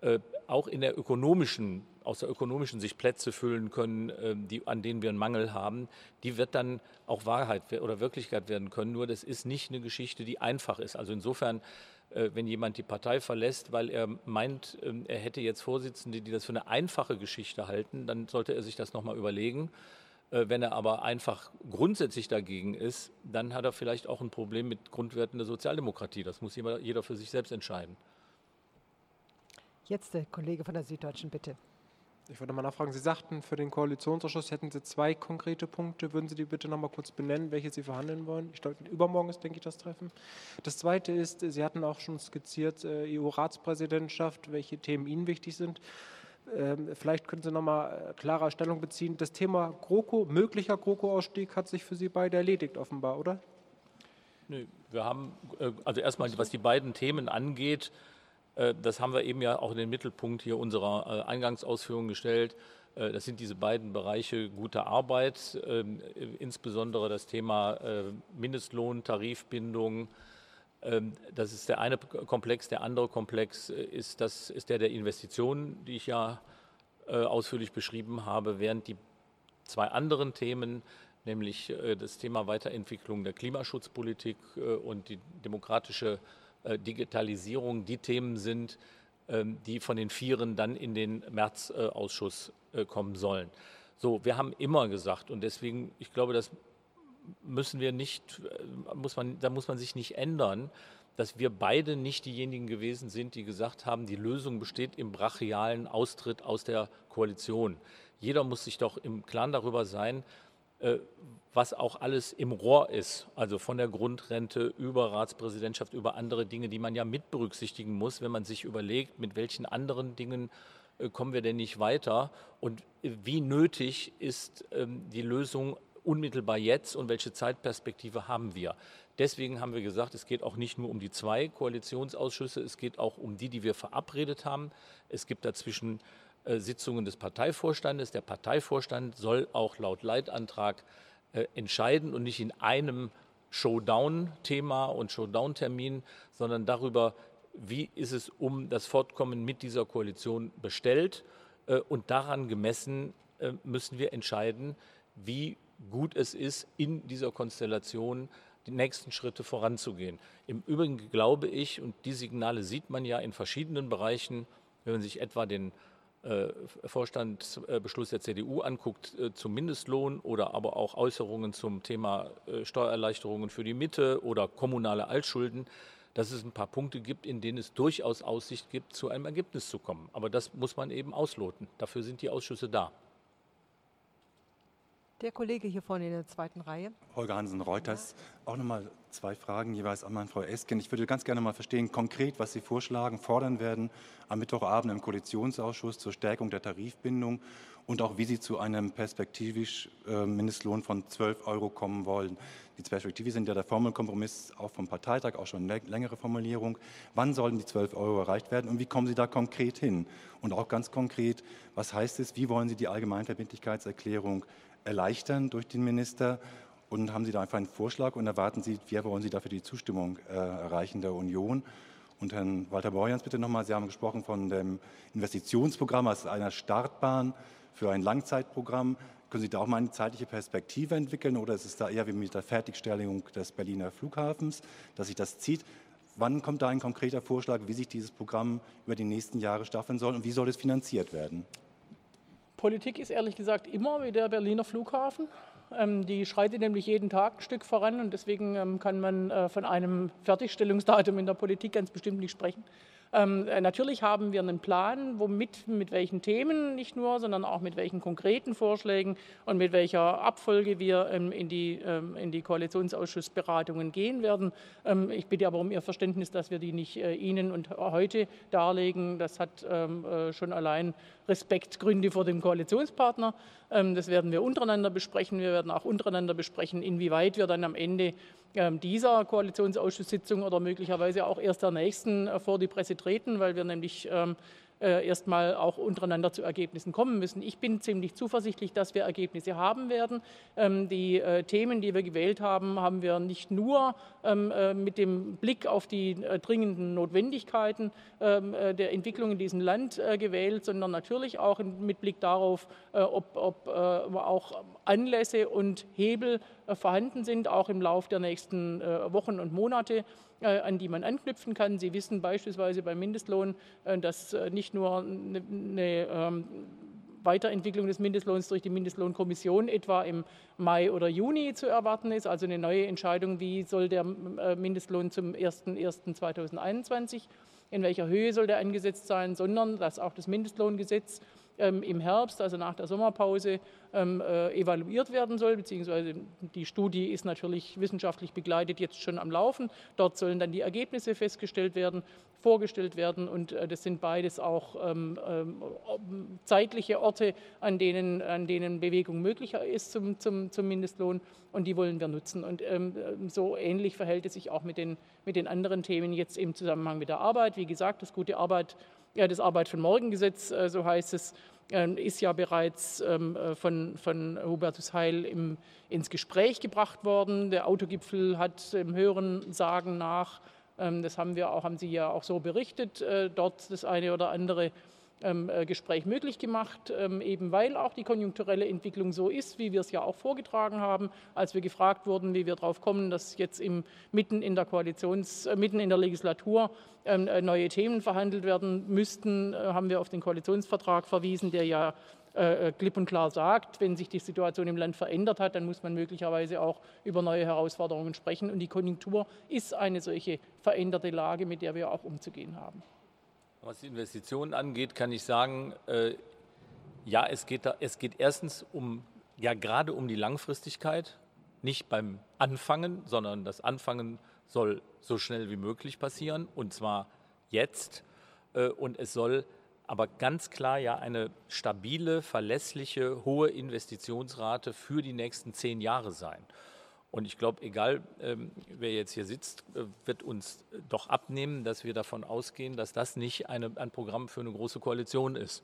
äh, auch in der ökonomischen, aus der ökonomischen Sicht Plätze füllen können, äh, die, an denen wir einen Mangel haben, die wird dann auch Wahrheit oder Wirklichkeit werden können. Nur das ist nicht eine Geschichte, die einfach ist. Also insofern, wenn jemand die Partei verlässt, weil er meint, ähm, er hätte jetzt Vorsitzende, die das für eine einfache Geschichte halten, dann sollte er sich das nochmal überlegen. Wenn er aber einfach grundsätzlich dagegen ist, dann hat er vielleicht auch ein Problem mit Grundwerten der Sozialdemokratie. Das muss jeder für sich selbst entscheiden. Jetzt der Kollege von der Süddeutschen, bitte. Ich würde mal nachfragen, Sie sagten, für den Koalitionsausschuss hätten Sie zwei konkrete Punkte. Würden Sie die bitte noch mal kurz benennen, welche Sie verhandeln wollen? Ich glaube, übermorgen ist, denke ich, das Treffen. Das Zweite ist, Sie hatten auch schon skizziert, äh, EU-Ratspräsidentschaft, welche Themen Ihnen wichtig sind. Ähm, vielleicht können Sie noch mal äh, klarer Stellung beziehen. Das Thema GroKo, möglicher GroKo-Ausstieg, hat sich für Sie beide erledigt, offenbar, oder? Nö, wir haben, äh, also erstmal, was die beiden Themen angeht, äh, das haben wir eben ja auch in den Mittelpunkt hier unserer Eingangsausführungen gestellt. Das sind diese beiden Bereiche gute Arbeit, ähm, insbesondere das Thema Mindestlohn, Tarifbindung, das ist der eine Komplex. Der andere Komplex äh, ist, das, ist der der Investitionen, die ich ja äh, ausführlich beschrieben habe, während die zwei anderen Themen, nämlich äh, das Thema Weiterentwicklung der Klimaschutzpolitik und die demokratische Digitalisierung, die Themen sind, ähm, die von den Vieren dann in den Märzausschuss kommen sollen. So, wir haben immer gesagt, und deswegen, ich glaube, das müssen wir nicht, äh, muss man, da muss man sich nicht ändern, dass wir beide nicht diejenigen gewesen sind, die gesagt haben, die Lösung besteht im brachialen Austritt aus der Koalition. Jeder muss sich doch im Klaren darüber sein, äh, was auch alles im Rohr ist, also von der Grundrente über Ratspräsidentschaft, über andere Dinge, die man ja mit berücksichtigen muss, wenn man sich überlegt, mit welchen anderen Dingen äh, kommen wir denn nicht weiter und wie nötig ist ähm, die Lösung unmittelbar jetzt und welche Zeitperspektive haben wir. Deswegen haben wir gesagt, es geht auch nicht nur um die zwei Koalitionsausschüsse, es geht auch um die, die wir verabredet haben. Es gibt dazwischen äh, Sitzungen des Parteivorstandes. Der Parteivorstand soll auch laut Leitantrag äh, entscheiden und nicht in einem Showdown-Thema und Showdown-Termin, sondern darüber, wie ist es um das Fortkommen mit dieser Koalition bestellt. Äh, und daran gemessen äh, müssen wir entscheiden, wie gut es ist, in dieser Konstellation die nächsten Schritte voranzugehen. Im Übrigen glaube ich, und die Signale sieht man ja in verschiedenen Bereichen, wenn man sich etwa den äh, Vorstandsbeschluss der CDU anguckt äh, zum Mindestlohn oder aber auch Äußerungen zum Thema äh, Steuererleichterungen für die Mitte oder kommunale Altschulden, dass es ein paar Punkte gibt, in denen es durchaus Aussicht gibt, zu einem Ergebnis zu kommen. Aber das muss man eben ausloten. Dafür sind die Ausschüsse da. Der Kollege hier vorne in der zweiten Reihe. Holger Hansen, Reuters. Auch nochmal zwei Fragen jeweils an Frau Esken. Ich würde ganz gerne mal verstehen, konkret, was Sie vorschlagen, fordern werden am Mittwochabend im Koalitionsausschuss zur Stärkung der Tarifbindung und auch wie Sie zu einem perspektivisch äh, Mindestlohn von 12 Euro kommen wollen. Die Perspektive sind ja der Formelkompromiss auch vom Parteitag, auch schon längere Formulierung. Wann sollen die 12 Euro erreicht werden und wie kommen Sie da konkret hin? Und auch ganz konkret, was heißt es, wie wollen Sie die Allgemeinverbindlichkeitserklärung erleichtern durch den Minister? Und haben Sie da einfach einen Vorschlag und erwarten Sie, wie wollen Sie dafür die Zustimmung äh, erreichen der Union? Und Herrn Walter Borjans bitte nochmal, Sie haben gesprochen von dem Investitionsprogramm als einer Startbahn für ein Langzeitprogramm. Können Sie da auch mal eine zeitliche Perspektive entwickeln oder ist es da eher wie mit der Fertigstellung des Berliner Flughafens, dass sich das zieht? Wann kommt da ein konkreter Vorschlag, wie sich dieses Programm über die nächsten Jahre staffeln soll und wie soll es finanziert werden? Politik ist ehrlich gesagt immer wie der Berliner Flughafen. Ähm, die schreitet nämlich jeden Tag ein Stück voran und deswegen ähm, kann man äh, von einem Fertigstellungsdatum in der Politik ganz bestimmt nicht sprechen. Ähm, äh, natürlich haben wir einen Plan, womit, mit welchen Themen nicht nur, sondern auch mit welchen konkreten Vorschlägen und mit welcher Abfolge wir ähm, in, die, ähm, in die Koalitionsausschussberatungen gehen werden. Ähm, ich bitte aber um Ihr Verständnis, dass wir die nicht äh, Ihnen und heute darlegen. Das hat ähm, äh, schon allein Respektgründe vor dem Koalitionspartner. Ähm, das werden wir untereinander besprechen. Wir werden auch untereinander besprechen, inwieweit wir dann am Ende dieser Koalitionsausschusssitzung oder möglicherweise auch erst der nächsten äh, vor die Presse treten, weil wir nämlich ähm, äh, erstmal auch untereinander zu Ergebnissen kommen müssen. Ich bin ziemlich zuversichtlich, dass wir Ergebnisse haben werden. Ähm, die äh, Themen, die wir gewählt haben, haben wir nicht nur ähm, äh, mit dem Blick auf die dringenden Notwendigkeiten ähm, der Entwicklung in diesem Land gewählt, sondern natürlich auch mit Blick darauf, ob, ob auch Anlässe und Hebel vorhanden sind, auch im Lauf der nächsten Wochen und Monate. Äh, an die man anknüpfen kann. Sie wissen beispielsweise beim Mindestlohn, äh, dass äh, nicht nur eine, eine ähm, Weiterentwicklung des Mindestlohns durch die Mindestlohnkommission etwa im Mai oder Juni zu erwarten ist, also eine neue Entscheidung, wie soll der Mindestlohn zum 01.01.2021, in welcher Höhe soll der angesetzt sein, sondern dass auch das Mindestlohngesetz im Herbst, also nach der Sommerpause, ähm, äh, evaluiert werden soll, beziehungsweise die Studie ist natürlich wissenschaftlich begleitet jetzt schon am Laufen. Dort sollen dann die Ergebnisse festgestellt werden, vorgestellt werden und äh, das sind beides auch ähm, zeitliche Orte, an denen, an denen Bewegung möglicher ist zum, zum, zum Mindestlohn und die wollen wir nutzen. Und so ähnlich verhält es sich auch mit den, mit den anderen Themen jetzt im Zusammenhang mit der Arbeit. Wie gesagt, das gute Arbeit ja, das Arbeit von Morgen Gesetz, äh, so heißt es, ähm, ist ja bereits ähm, äh, von, von Hubertus Heil im, ins Gespräch gebracht worden. Der Autogipfel hat im Hören Sagen nach, ähm, das haben wir auch, haben Sie ja auch so berichtet, äh, dort das eine oder andere ähm, Gespräch möglich gemacht, ähm, eben weil auch die konjunkturelle Entwicklung so ist, wie wir es ja auch vorgetragen haben, als wir gefragt wurden, wie wir darauf kommen, dass jetzt im, mitten in der Koalitions, äh, mitten in der Legislatur ähm, äh, neue Themen verhandelt werden müssten, haben wir auf den Koalitionsvertrag verwiesen, der ja klipp und klar sagt, wenn sich die Situation im Land verändert hat, dann muss man möglicherweise auch über neue Herausforderungen sprechen. Und die Konjunktur ist eine solche veränderte Lage, mit der wir auch umzugehen haben. Was die Investitionen angeht, kann ich sagen, äh, ja, es geht, da, es geht erstens um, ja, gerade um die Langfristigkeit, nicht beim Anfangen, sondern das Anfangen soll so schnell wie möglich passieren und zwar jetzt. Äh, und es soll aber ganz klar ja eine stabile, verlässliche, hohe Investitionsrate für die nächsten zehn Jahre sein. Und ich glaube, egal ähm, wer jetzt hier sitzt, äh, wird uns doch abnehmen, dass wir davon ausgehen, dass das nicht eine, ein Programm für eine große Koalition ist,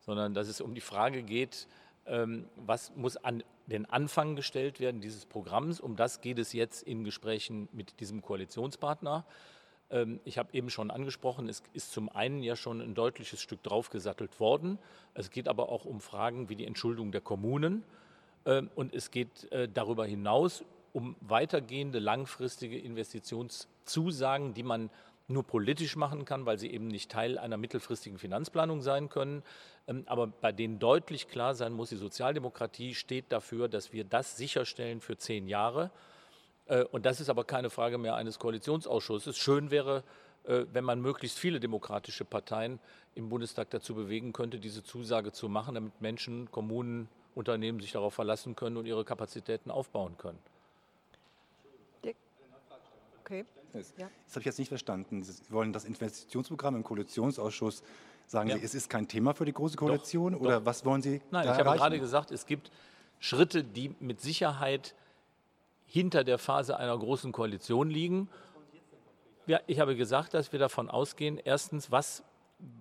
sondern dass es um die Frage geht, ähm, was muss an den Anfang gestellt werden dieses Programms. Um das geht es jetzt in Gesprächen mit diesem Koalitionspartner. Ähm, ich habe eben schon angesprochen, es ist zum einen ja schon ein deutliches Stück draufgesattelt worden. Es geht aber auch um Fragen wie die Entschuldung der Kommunen. Und es geht äh, darüber hinaus um weitergehende langfristige Investitionszusagen, die man nur politisch machen kann, weil sie eben nicht Teil einer mittelfristigen Finanzplanung sein können, ähm, aber bei denen deutlich klar sein muss, die Sozialdemokratie steht dafür, dass wir das sicherstellen für zehn Jahre. Äh, und das ist aber keine Frage mehr eines Koalitionsausschusses. Schön wäre, äh, wenn man möglichst viele demokratische Parteien im Bundestag dazu bewegen könnte, diese Zusage zu machen, damit Menschen, Kommunen, Unternehmen sich darauf verlassen können und ihre Kapazitäten aufbauen können. Okay. Das, ja. das habe ich jetzt nicht verstanden. Sie wollen das Investitionsprogramm im Koalitionsausschuss, sagen ja. Sie, es ist kein Thema für die Große Koalition doch, oder doch. was wollen Sie Nein, ich habe gerade gesagt, es gibt Schritte, die mit Sicherheit hinter der Phase einer großen Koalition liegen. Ja, ich habe gesagt, dass wir davon ausgehen, erstens, was,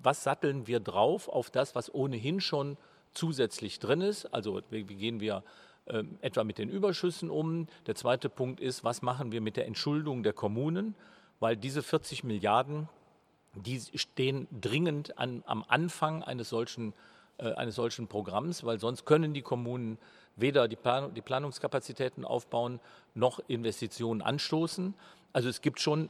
was satteln wir drauf auf das, was ohnehin schon zusätzlich drin ist. Also wie, wie gehen wir ähm, etwa mit den Überschüssen um. Der zweite Punkt ist, was machen wir mit der Entschuldung der Kommunen, weil diese 40 Milliarden, die stehen dringend an, am Anfang eines solchen, äh, eines solchen Programms, weil sonst können die Kommunen weder die, Plan die Planungskapazitäten aufbauen noch Investitionen anstoßen. Also es gibt schon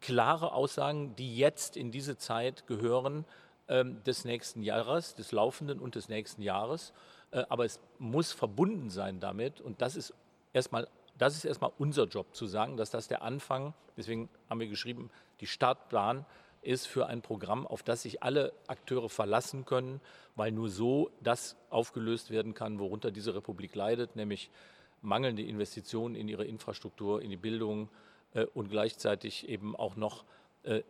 klare Aussagen, die jetzt in diese Zeit gehören ähm, des nächsten Jahres, des laufenden und des nächsten Jahres. Äh, aber es muss verbunden sein damit und das ist erstmal das ist erstmal unser Job zu sagen, dass das der Anfang, deswegen haben wir geschrieben, die Startplan ist für ein Programm, auf das sich alle Akteure verlassen können, weil nur so das aufgelöst werden kann, worunter diese Republik leidet, nämlich mangelnde Investitionen in ihre Infrastruktur, in die Bildung äh, und gleichzeitig eben auch noch äh,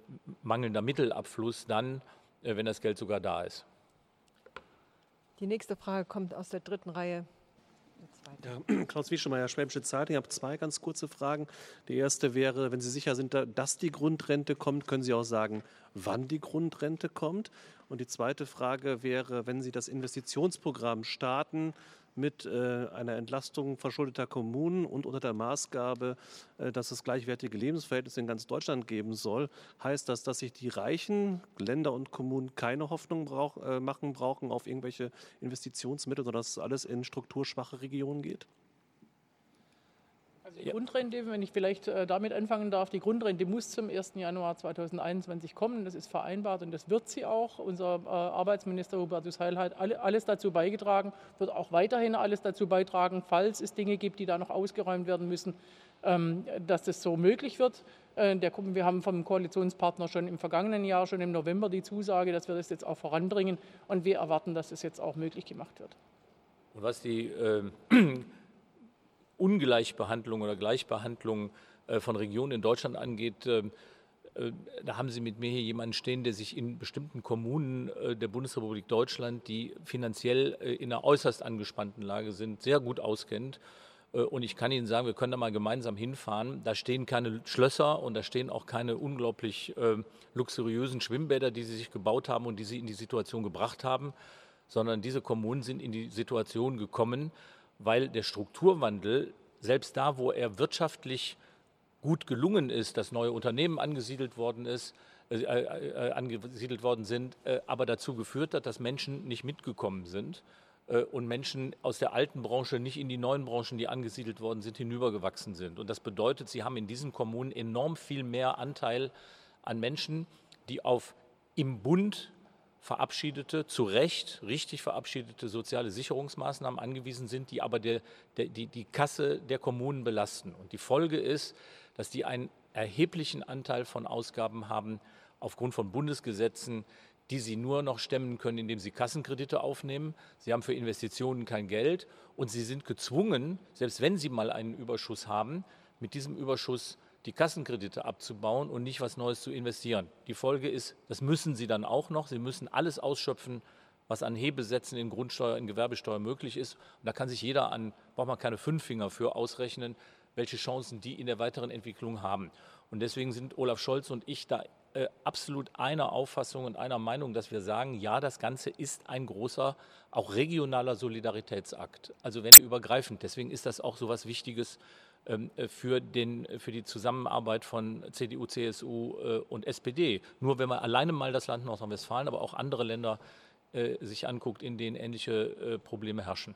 mangelnder Mittelabfluss dann, äh, wenn das Geld sogar da ist. Die nächste Frage kommt aus der dritten Reihe. Ja, Klaus Wieschemeyer, Schwäbische Zeitung. Ich habe zwei ganz kurze Fragen. Die erste wäre, wenn Sie sicher sind, dass die Grundrente kommt, können Sie auch sagen, wann die Grundrente kommt? Und die zweite Frage wäre, wenn Sie das Investitionsprogramm starten, mit äh, einer Entlastung verschuldeter Kommunen und unter der Maßgabe, äh, dass es gleichwertige Lebensverhältnisse in ganz Deutschland geben soll, heißt das, dass sich die reichen Länder und Kommunen keine Hoffnung brauch, äh, machen brauchen auf irgendwelche Investitionsmittel, sondern dass alles in strukturschwache Regionen geht? Die Grundrente, wenn ich vielleicht äh, damit anfangen darf, die Grundrente muss zum 1. Januar 2021 kommen. Das ist vereinbart und das wird sie auch. Unser äh, Arbeitsminister Hubertus Heil hat alles dazu beigetragen, wird auch weiterhin alles dazu beitragen, falls es Dinge gibt, die da noch ausgeräumt werden müssen, ähm, dass das so möglich wird. Äh, wir haben vom Koalitionspartner schon im vergangenen Jahr, schon im November, die Zusage, dass wir das jetzt auch voranbringen und wir erwarten, dass das jetzt auch möglich gemacht wird. Und was die äh, Ungleichbehandlung oder Gleichbehandlung äh, von Regionen in Deutschland angeht, äh, äh, da haben Sie mit mir hier jemanden stehen, der sich in bestimmten Kommunen der Bundesrepublik Deutschland, die finanziell in einer äußerst angespannten Lage sind, sehr gut auskennt. Und ich kann Ihnen sagen, wir können da mal gemeinsam hinfahren. Da stehen keine Schlösser und da stehen auch keine unglaublich luxuriösen Schwimmbäder, die Sie sich gebaut haben und die Sie in die Situation gebracht haben, sondern diese Kommunen sind in die Situation gekommen, weil der Strukturwandel, selbst da, wo er wirtschaftlich gut gelungen ist, dass neue Unternehmen angesiedelt worden ist, äh, äh, angesiedelt worden sind, äh, aber dazu geführt hat, dass Menschen nicht mitgekommen sind äh, und Menschen aus der alten Branche nicht in die neuen Branchen, die angesiedelt worden sind, hinübergewachsen sind. Und das bedeutet, sie haben in diesen Kommunen enorm viel mehr Anteil an Menschen, die auf im Bund verabschiedete, zu Recht richtig verabschiedete soziale Sicherungsmaßnahmen angewiesen sind, die aber der, der, die, die Kasse der Kommunen belasten. Und die Folge ist, dass die einen erheblichen Anteil von Ausgaben haben aufgrund von Bundesgesetzen, die sie nur noch stemmen können, indem sie Kassenkredite aufnehmen. Sie haben für Investitionen kein Geld und sie sind gezwungen, selbst wenn sie mal einen Überschuss haben, mit diesem Überschuss die Kassenkredite abzubauen und nicht was Neues zu investieren. Die Folge ist, das müssen sie dann auch noch. Sie müssen alles ausschöpfen, was an Hebesätzen in Grundsteuer, in Gewerbesteuer möglich ist. Und da kann sich jeder an, braucht man keine fünf Finger für ausrechnen, welche Chancen die in der weiteren Entwicklung haben. Und deswegen sind Olaf Scholz und ich da äh, absolut einer Auffassung und einer Meinung, dass wir sagen, ja, das Ganze ist ein großer, auch regionaler Solidaritätsakt. Also wenn übergreifend. Deswegen ist das auch so etwas Wichtiges für, den, für die Zusammenarbeit von CDU, CSU äh, und SPD. Nur wenn man alleine mal das Land Nordrhein-Westfalen, aber auch andere Länder äh, sich anguckt, in denen ähnliche Probleme herrschen.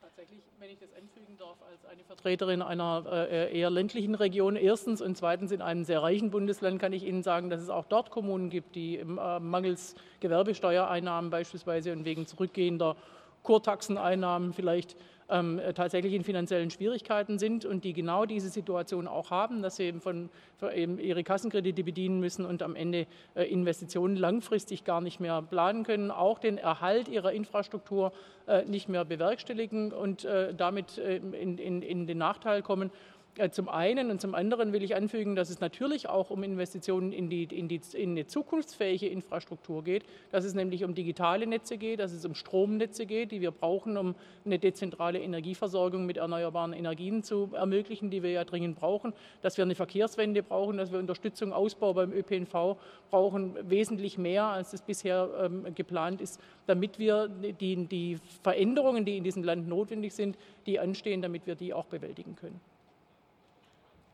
Tatsächlich, wenn ich das anfügen darf, als eine Vertreterin einer eher ländlichen Region erstens und zweitens in einem sehr reichen Bundesland kann ich Ihnen sagen, dass es auch dort Kommunen gibt, die mangels Gewerbesteuereinnahmen beispielsweise und wegen zurückgehender Kurtaxeneinnahmen vielleicht ähm, tatsächlich in finanziellen Schwierigkeiten sind und die genau diese Situation auch haben, dass sie eben von, eben ihre Kassenkredite bedienen müssen und am Ende äh, Investitionen langfristig gar nicht mehr planen können, auch den Erhalt ihrer Infrastruktur äh, nicht mehr bewerkstelligen und äh, damit äh, in, in, in den Nachteil kommen. Äh, zum einen und zum anderen will ich anfügen, dass es natürlich auch um Investitionen in, die, in, die, in eine zukunftsfähige Infrastruktur geht, dass es nämlich um digitale Netze geht, dass es um Stromnetze geht, die wir brauchen, um eine dezentrale Energieversorgung mit erneuerbaren Energien zu ermöglichen, die wir ja dringend brauchen, dass wir eine Verkehrswende brauchen, dass wir Unterstützung, Ausbau beim ÖPNV brauchen, wesentlich mehr, als es bisher ähm, geplant ist, damit wir die, die Veränderungen, die in diesem Land notwendig sind, die anstehen, damit wir die auch bewältigen können.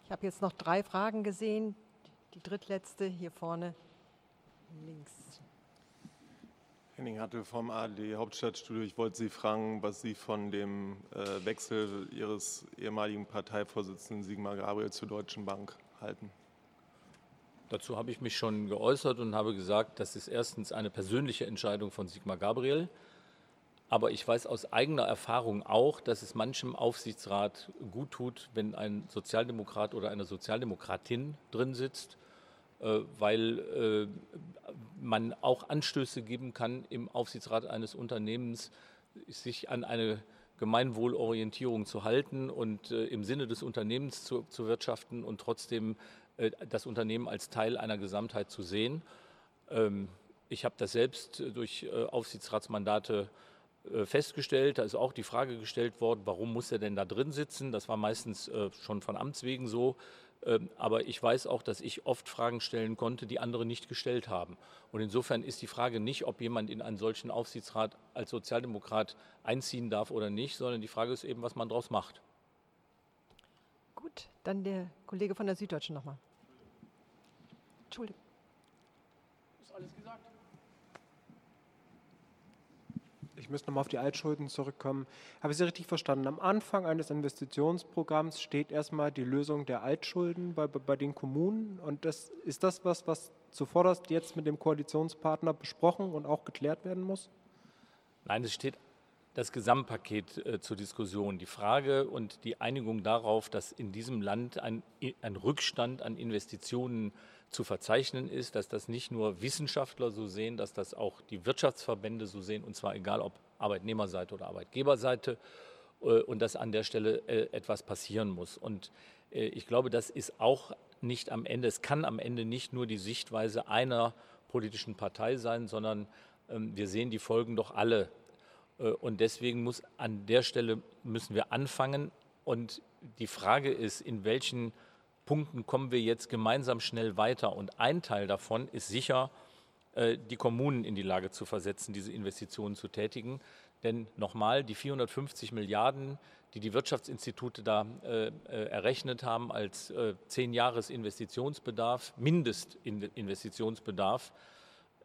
Ich habe jetzt noch drei Fragen gesehen. Die drittletzte hier vorne links. Henning hatte vom ARD Hauptstadtstudio. Ich wollte Sie fragen, was Sie von dem äh, Wechsel Ihres ehemaligen Parteivorsitzenden Sigmar Gabriel zur Deutschen Bank halten. Dazu habe ich mich schon geäußert und habe gesagt, das ist erstens eine persönliche Entscheidung von Sigmar Gabriel. Aber ich weiß aus eigener Erfahrung auch, dass es manchem Aufsichtsrat gut tut, wenn ein Sozialdemokrat oder eine Sozialdemokratin drin sitzt, äh, weil äh, man auch Anstöße geben kann im Aufsichtsrat eines Unternehmens, sich an eine Gemeinwohlorientierung zu halten und äh, im Sinne des Unternehmens zu, zu wirtschaften und trotzdem das Unternehmen als Teil einer Gesamtheit zu sehen. Ähm, ich habe das selbst durch Aufsichtsratsmandate äh, festgestellt, da ist auch die Frage gestellt worden, warum muss er denn da drin sitzen? Das war meistens äh, schon von Amts wegen so. Ähm, aber ich weiß auch, dass ich oft Fragen stellen konnte, die andere nicht gestellt haben. Und insofern ist die Frage nicht, ob jemand in einen solchen Aufsichtsrat als Sozialdemokrat einziehen darf oder nicht, sondern die Frage ist eben, was man daraus macht. Gut, dann der Kollege von der Süddeutschen nochmal. Entschuldigung. Ist alles gesagt? Ich müsste nochmal auf die Altschulden zurückkommen. Habe ich Sie richtig verstanden? Am Anfang eines Investitionsprogramms steht erstmal die Lösung der Altschulden bei, bei den Kommunen. Und das, ist das was, was zuvorderst jetzt mit dem Koalitionspartner besprochen und auch geklärt werden muss? Nein, es steht das Gesamtpaket äh, zur Diskussion. Die Frage und die Einigung darauf, dass in diesem Land ein, ein Rückstand an Investitionen zu verzeichnen ist, dass das nicht nur Wissenschaftler so sehen, dass das auch die Wirtschaftsverbände so sehen, und zwar egal ob Arbeitnehmerseite oder Arbeitgeberseite, äh, und dass an der Stelle äh, etwas passieren muss. Und äh, ich glaube, das ist auch nicht am Ende, es kann am Ende nicht nur die Sichtweise einer politischen Partei sein, sondern ähm, wir sehen die Folgen doch alle und deswegen muss an der Stelle müssen wir anfangen. Und die Frage ist, in welchen Punkten kommen wir jetzt gemeinsam schnell weiter? Und ein Teil davon ist sicher, äh, die Kommunen in die Lage zu versetzen, diese Investitionen zu tätigen. Denn nochmal, die 450 Milliarden, die die Wirtschaftsinstitute da äh, errechnet haben als äh, Jahres Investitionsbedarf, Mindestinvestitionsbedarf,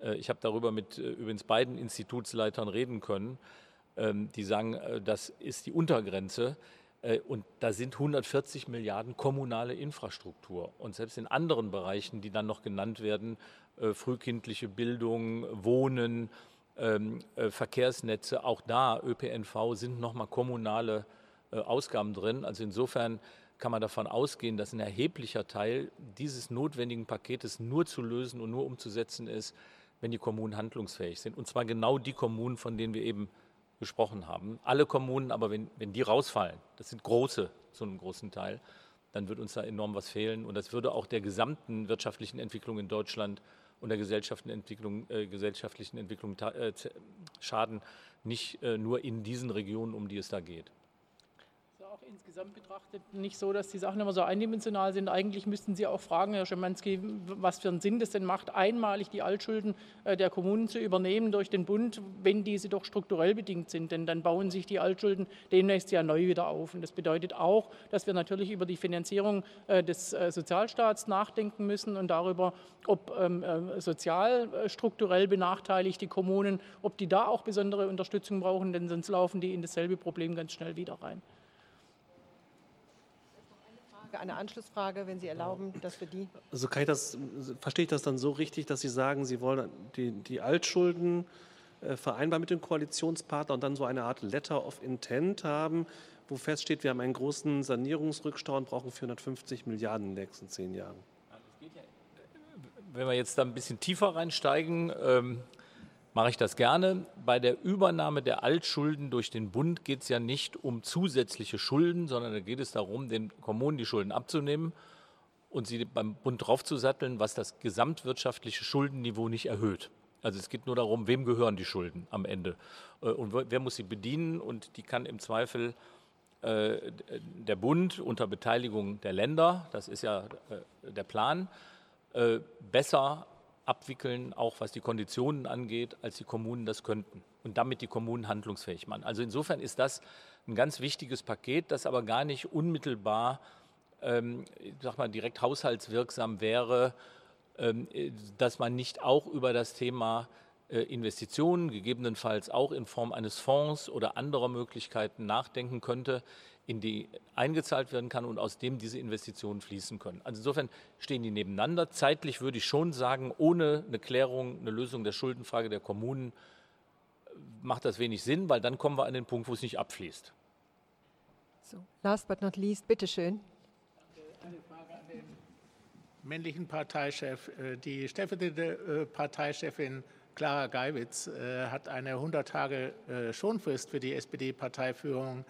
äh, ich habe darüber mit äh, übrigens beiden Institutsleitern reden können. Ähm, die sagen, äh, das ist die Untergrenze. Und da sind 140 Milliarden kommunale Infrastruktur. Und selbst in anderen Bereichen, die dann noch genannt werden, frühkindliche Bildung, Wohnen, ähm, Verkehrsnetze, auch da ÖPNV sind nochmal kommunale Ausgaben drin. Also insofern kann man davon ausgehen, dass ein erheblicher Teil dieses notwendigen Paketes nur zu lösen und nur umzusetzen ist, wenn die Kommunen handlungsfähig sind. Und zwar genau die Kommunen, von denen wir eben gesprochen haben. Alle Kommunen, aber wenn, wenn die rausfallen, das sind große zu einem großen Teil, dann wird uns da enorm was fehlen. Und das würde auch der gesamten wirtschaftlichen Entwicklung in Deutschland und der gesellschaftlichen Entwicklung, äh, gesellschaftlichen Entwicklung äh, schaden, nicht äh, nur in diesen Regionen, um die es da geht insgesamt betrachtet nicht so, dass die Sachen immer so eindimensional sind. Eigentlich müssten Sie auch fragen, Herr Schimanski, was für einen Sinn das denn macht, einmalig die Altschulden äh, der Kommunen zu übernehmen durch den Bund, wenn diese doch strukturell bedingt sind. Denn dann bauen sich die Altschulden demnächst ja neu wieder auf. Und das bedeutet auch, dass wir natürlich über die Finanzierung äh, des äh, Sozialstaats nachdenken müssen und darüber, ob ähm, sozial strukturell benachteiligte Kommunen, ob die da auch besondere Unterstützung brauchen, denn sonst laufen die in dasselbe Problem ganz schnell wieder rein. Eine Anschlussfrage, wenn Sie erlauben, dass wir die. Also kann ich das, verstehe ich das dann so richtig, dass Sie sagen, Sie wollen die, die Altschulden äh, vereinbaren mit dem Koalitionspartner und dann so eine Art Letter of Intent haben, wo feststeht, wir haben einen großen Sanierungsrückstau und brauchen 450 Milliarden in den nächsten zehn Jahren? Wenn wir jetzt da ein bisschen tiefer reinsteigen, ähm, mache ich das gerne. Bei der Übernahme der Altschulden durch den Bund geht es ja nicht um zusätzliche Schulden, sondern da geht es darum, den Kommunen die Schulden abzunehmen und sie beim Bund draufzusatteln, was das gesamtwirtschaftliche Schuldenniveau nicht erhöht. Also es geht nur darum, wem gehören die Schulden am Ende äh, und wer muss sie bedienen und die kann im Zweifel äh, der Bund unter Beteiligung der Länder, das ist ja äh, der Plan, besser abwickeln, auch was die Konditionen angeht, als die Kommunen das könnten und damit die Kommunen handlungsfähig machen. Also insofern ist das ein ganz wichtiges Paket, das aber gar nicht unmittelbar, ähm, sag mal, direkt haushaltswirksam wäre, ähm, dass man nicht auch über das Thema äh, Investitionen, gegebenenfalls auch in Form eines Fonds oder anderer Möglichkeiten nachdenken könnte, in die eingezahlt werden kann und aus dem diese Investitionen fließen können. Also insofern stehen die nebeneinander. Zeitlich würde ich schon sagen, ohne eine Klärung, eine Lösung der Schuldenfrage der Kommunen macht das wenig Sinn, weil dann kommen wir an den Punkt, wo es nicht abfließt. So, last but not least, bitteschön. Eine Frage an den männlichen Parteichef. Äh, die stellvertretende äh, Parteichefin Clara Geiwitz äh, hat eine 100 Tage Schonfrist für die SPD-Parteiführung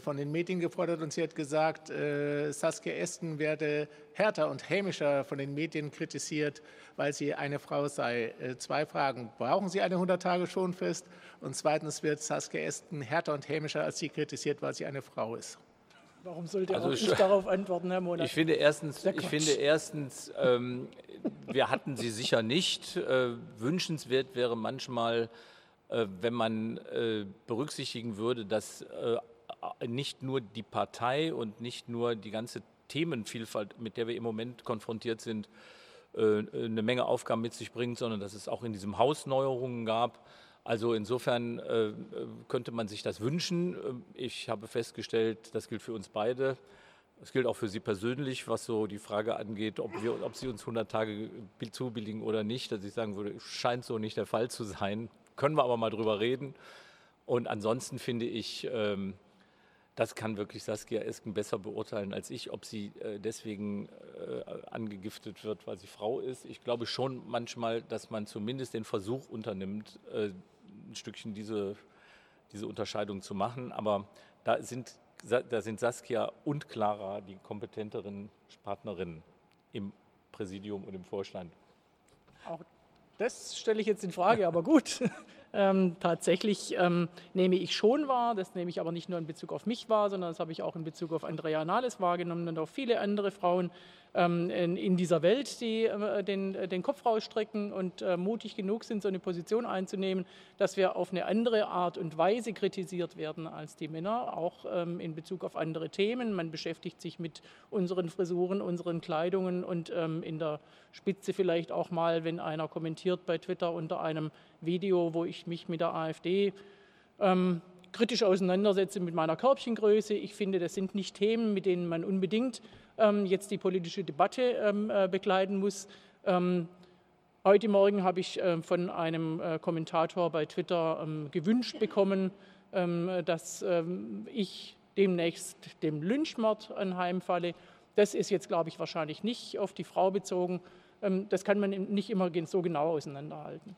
von den Medien gefordert und sie hat gesagt, Saskia Esken werde härter und hämischer von den Medien kritisiert, weil sie eine Frau sei. Zwei Fragen. Brauchen Sie eine 100 Tage Schonfrist? Und zweitens wird Saskia Esken härter und hämischer als sie kritisiert, weil sie eine Frau ist. Warum sollte also auch ich darauf antworten, Herr Monat? Ich finde erstens, ich finde erstens ähm, wir hatten sie sicher nicht. Äh, wünschenswert wäre manchmal, äh, wenn man äh, berücksichtigen würde, dass äh, nicht nur die Partei und nicht nur die ganze Themenvielfalt, mit der wir im Moment konfrontiert sind, äh, eine Menge Aufgaben mit sich bringt, sondern dass es auch in diesem Haus Neuerungen gab also insofern äh, könnte man sich das wünschen. Ich habe festgestellt, das gilt für uns beide. Es gilt auch für Sie persönlich, was so die Frage angeht, ob, wir, ob Sie uns 100 Tage zubilligen oder nicht. Dass ich sagen würde, scheint so nicht der Fall zu sein. Können wir aber mal drüber reden. Und ansonsten finde ich, ähm, das kann wirklich Saskia Esken besser beurteilen als ich, ob sie äh, deswegen äh, angegiftet wird, weil sie Frau ist. Ich glaube schon manchmal, dass man zumindest den Versuch unternimmt, äh, ein Stückchen diese, diese Unterscheidung zu machen. Aber da sind, da sind Saskia und Clara die kompetenteren Partnerinnen im Präsidium und im Vorstand. Auch das stelle ich jetzt in Frage, aber gut. Ähm, tatsächlich ähm, nehme ich schon wahr, das nehme ich aber nicht nur in Bezug auf mich wahr, sondern das habe ich auch in Bezug auf Andrea Nahles wahrgenommen und auf viele andere Frauen ähm, in, dieser Welt, die äh, den, den, Kopf rausstrecken und äh, mutig genug sind, so eine Position einzunehmen, dass wir auf eine andere Art und Weise kritisiert werden als die Männer, auch ähm, in Bezug auf andere Themen. Man beschäftigt sich mit unseren Frisuren, unseren Kleidungen und ähm, in der Spitze vielleicht auch mal, wenn einer kommentiert bei Twitter unter einem Video, wo ich mich mit der AfD kritisch auseinandersetze mit meiner Körbchengröße. Ich finde, das sind nicht Themen, mit denen man unbedingt ähm, jetzt die politische Debatte ähm, äh, begleiten muss. Ähm, heute Morgen habe ich äh, von einem äh, Kommentator bei Twitter ähm, gewünscht bekommen, ähm, dass ich demnächst dem Lynchmord anheimfalle. Das ist jetzt, glaube ich, wahrscheinlich nicht auf die Frau bezogen. das kann man nicht immer so genau auseinanderhalten.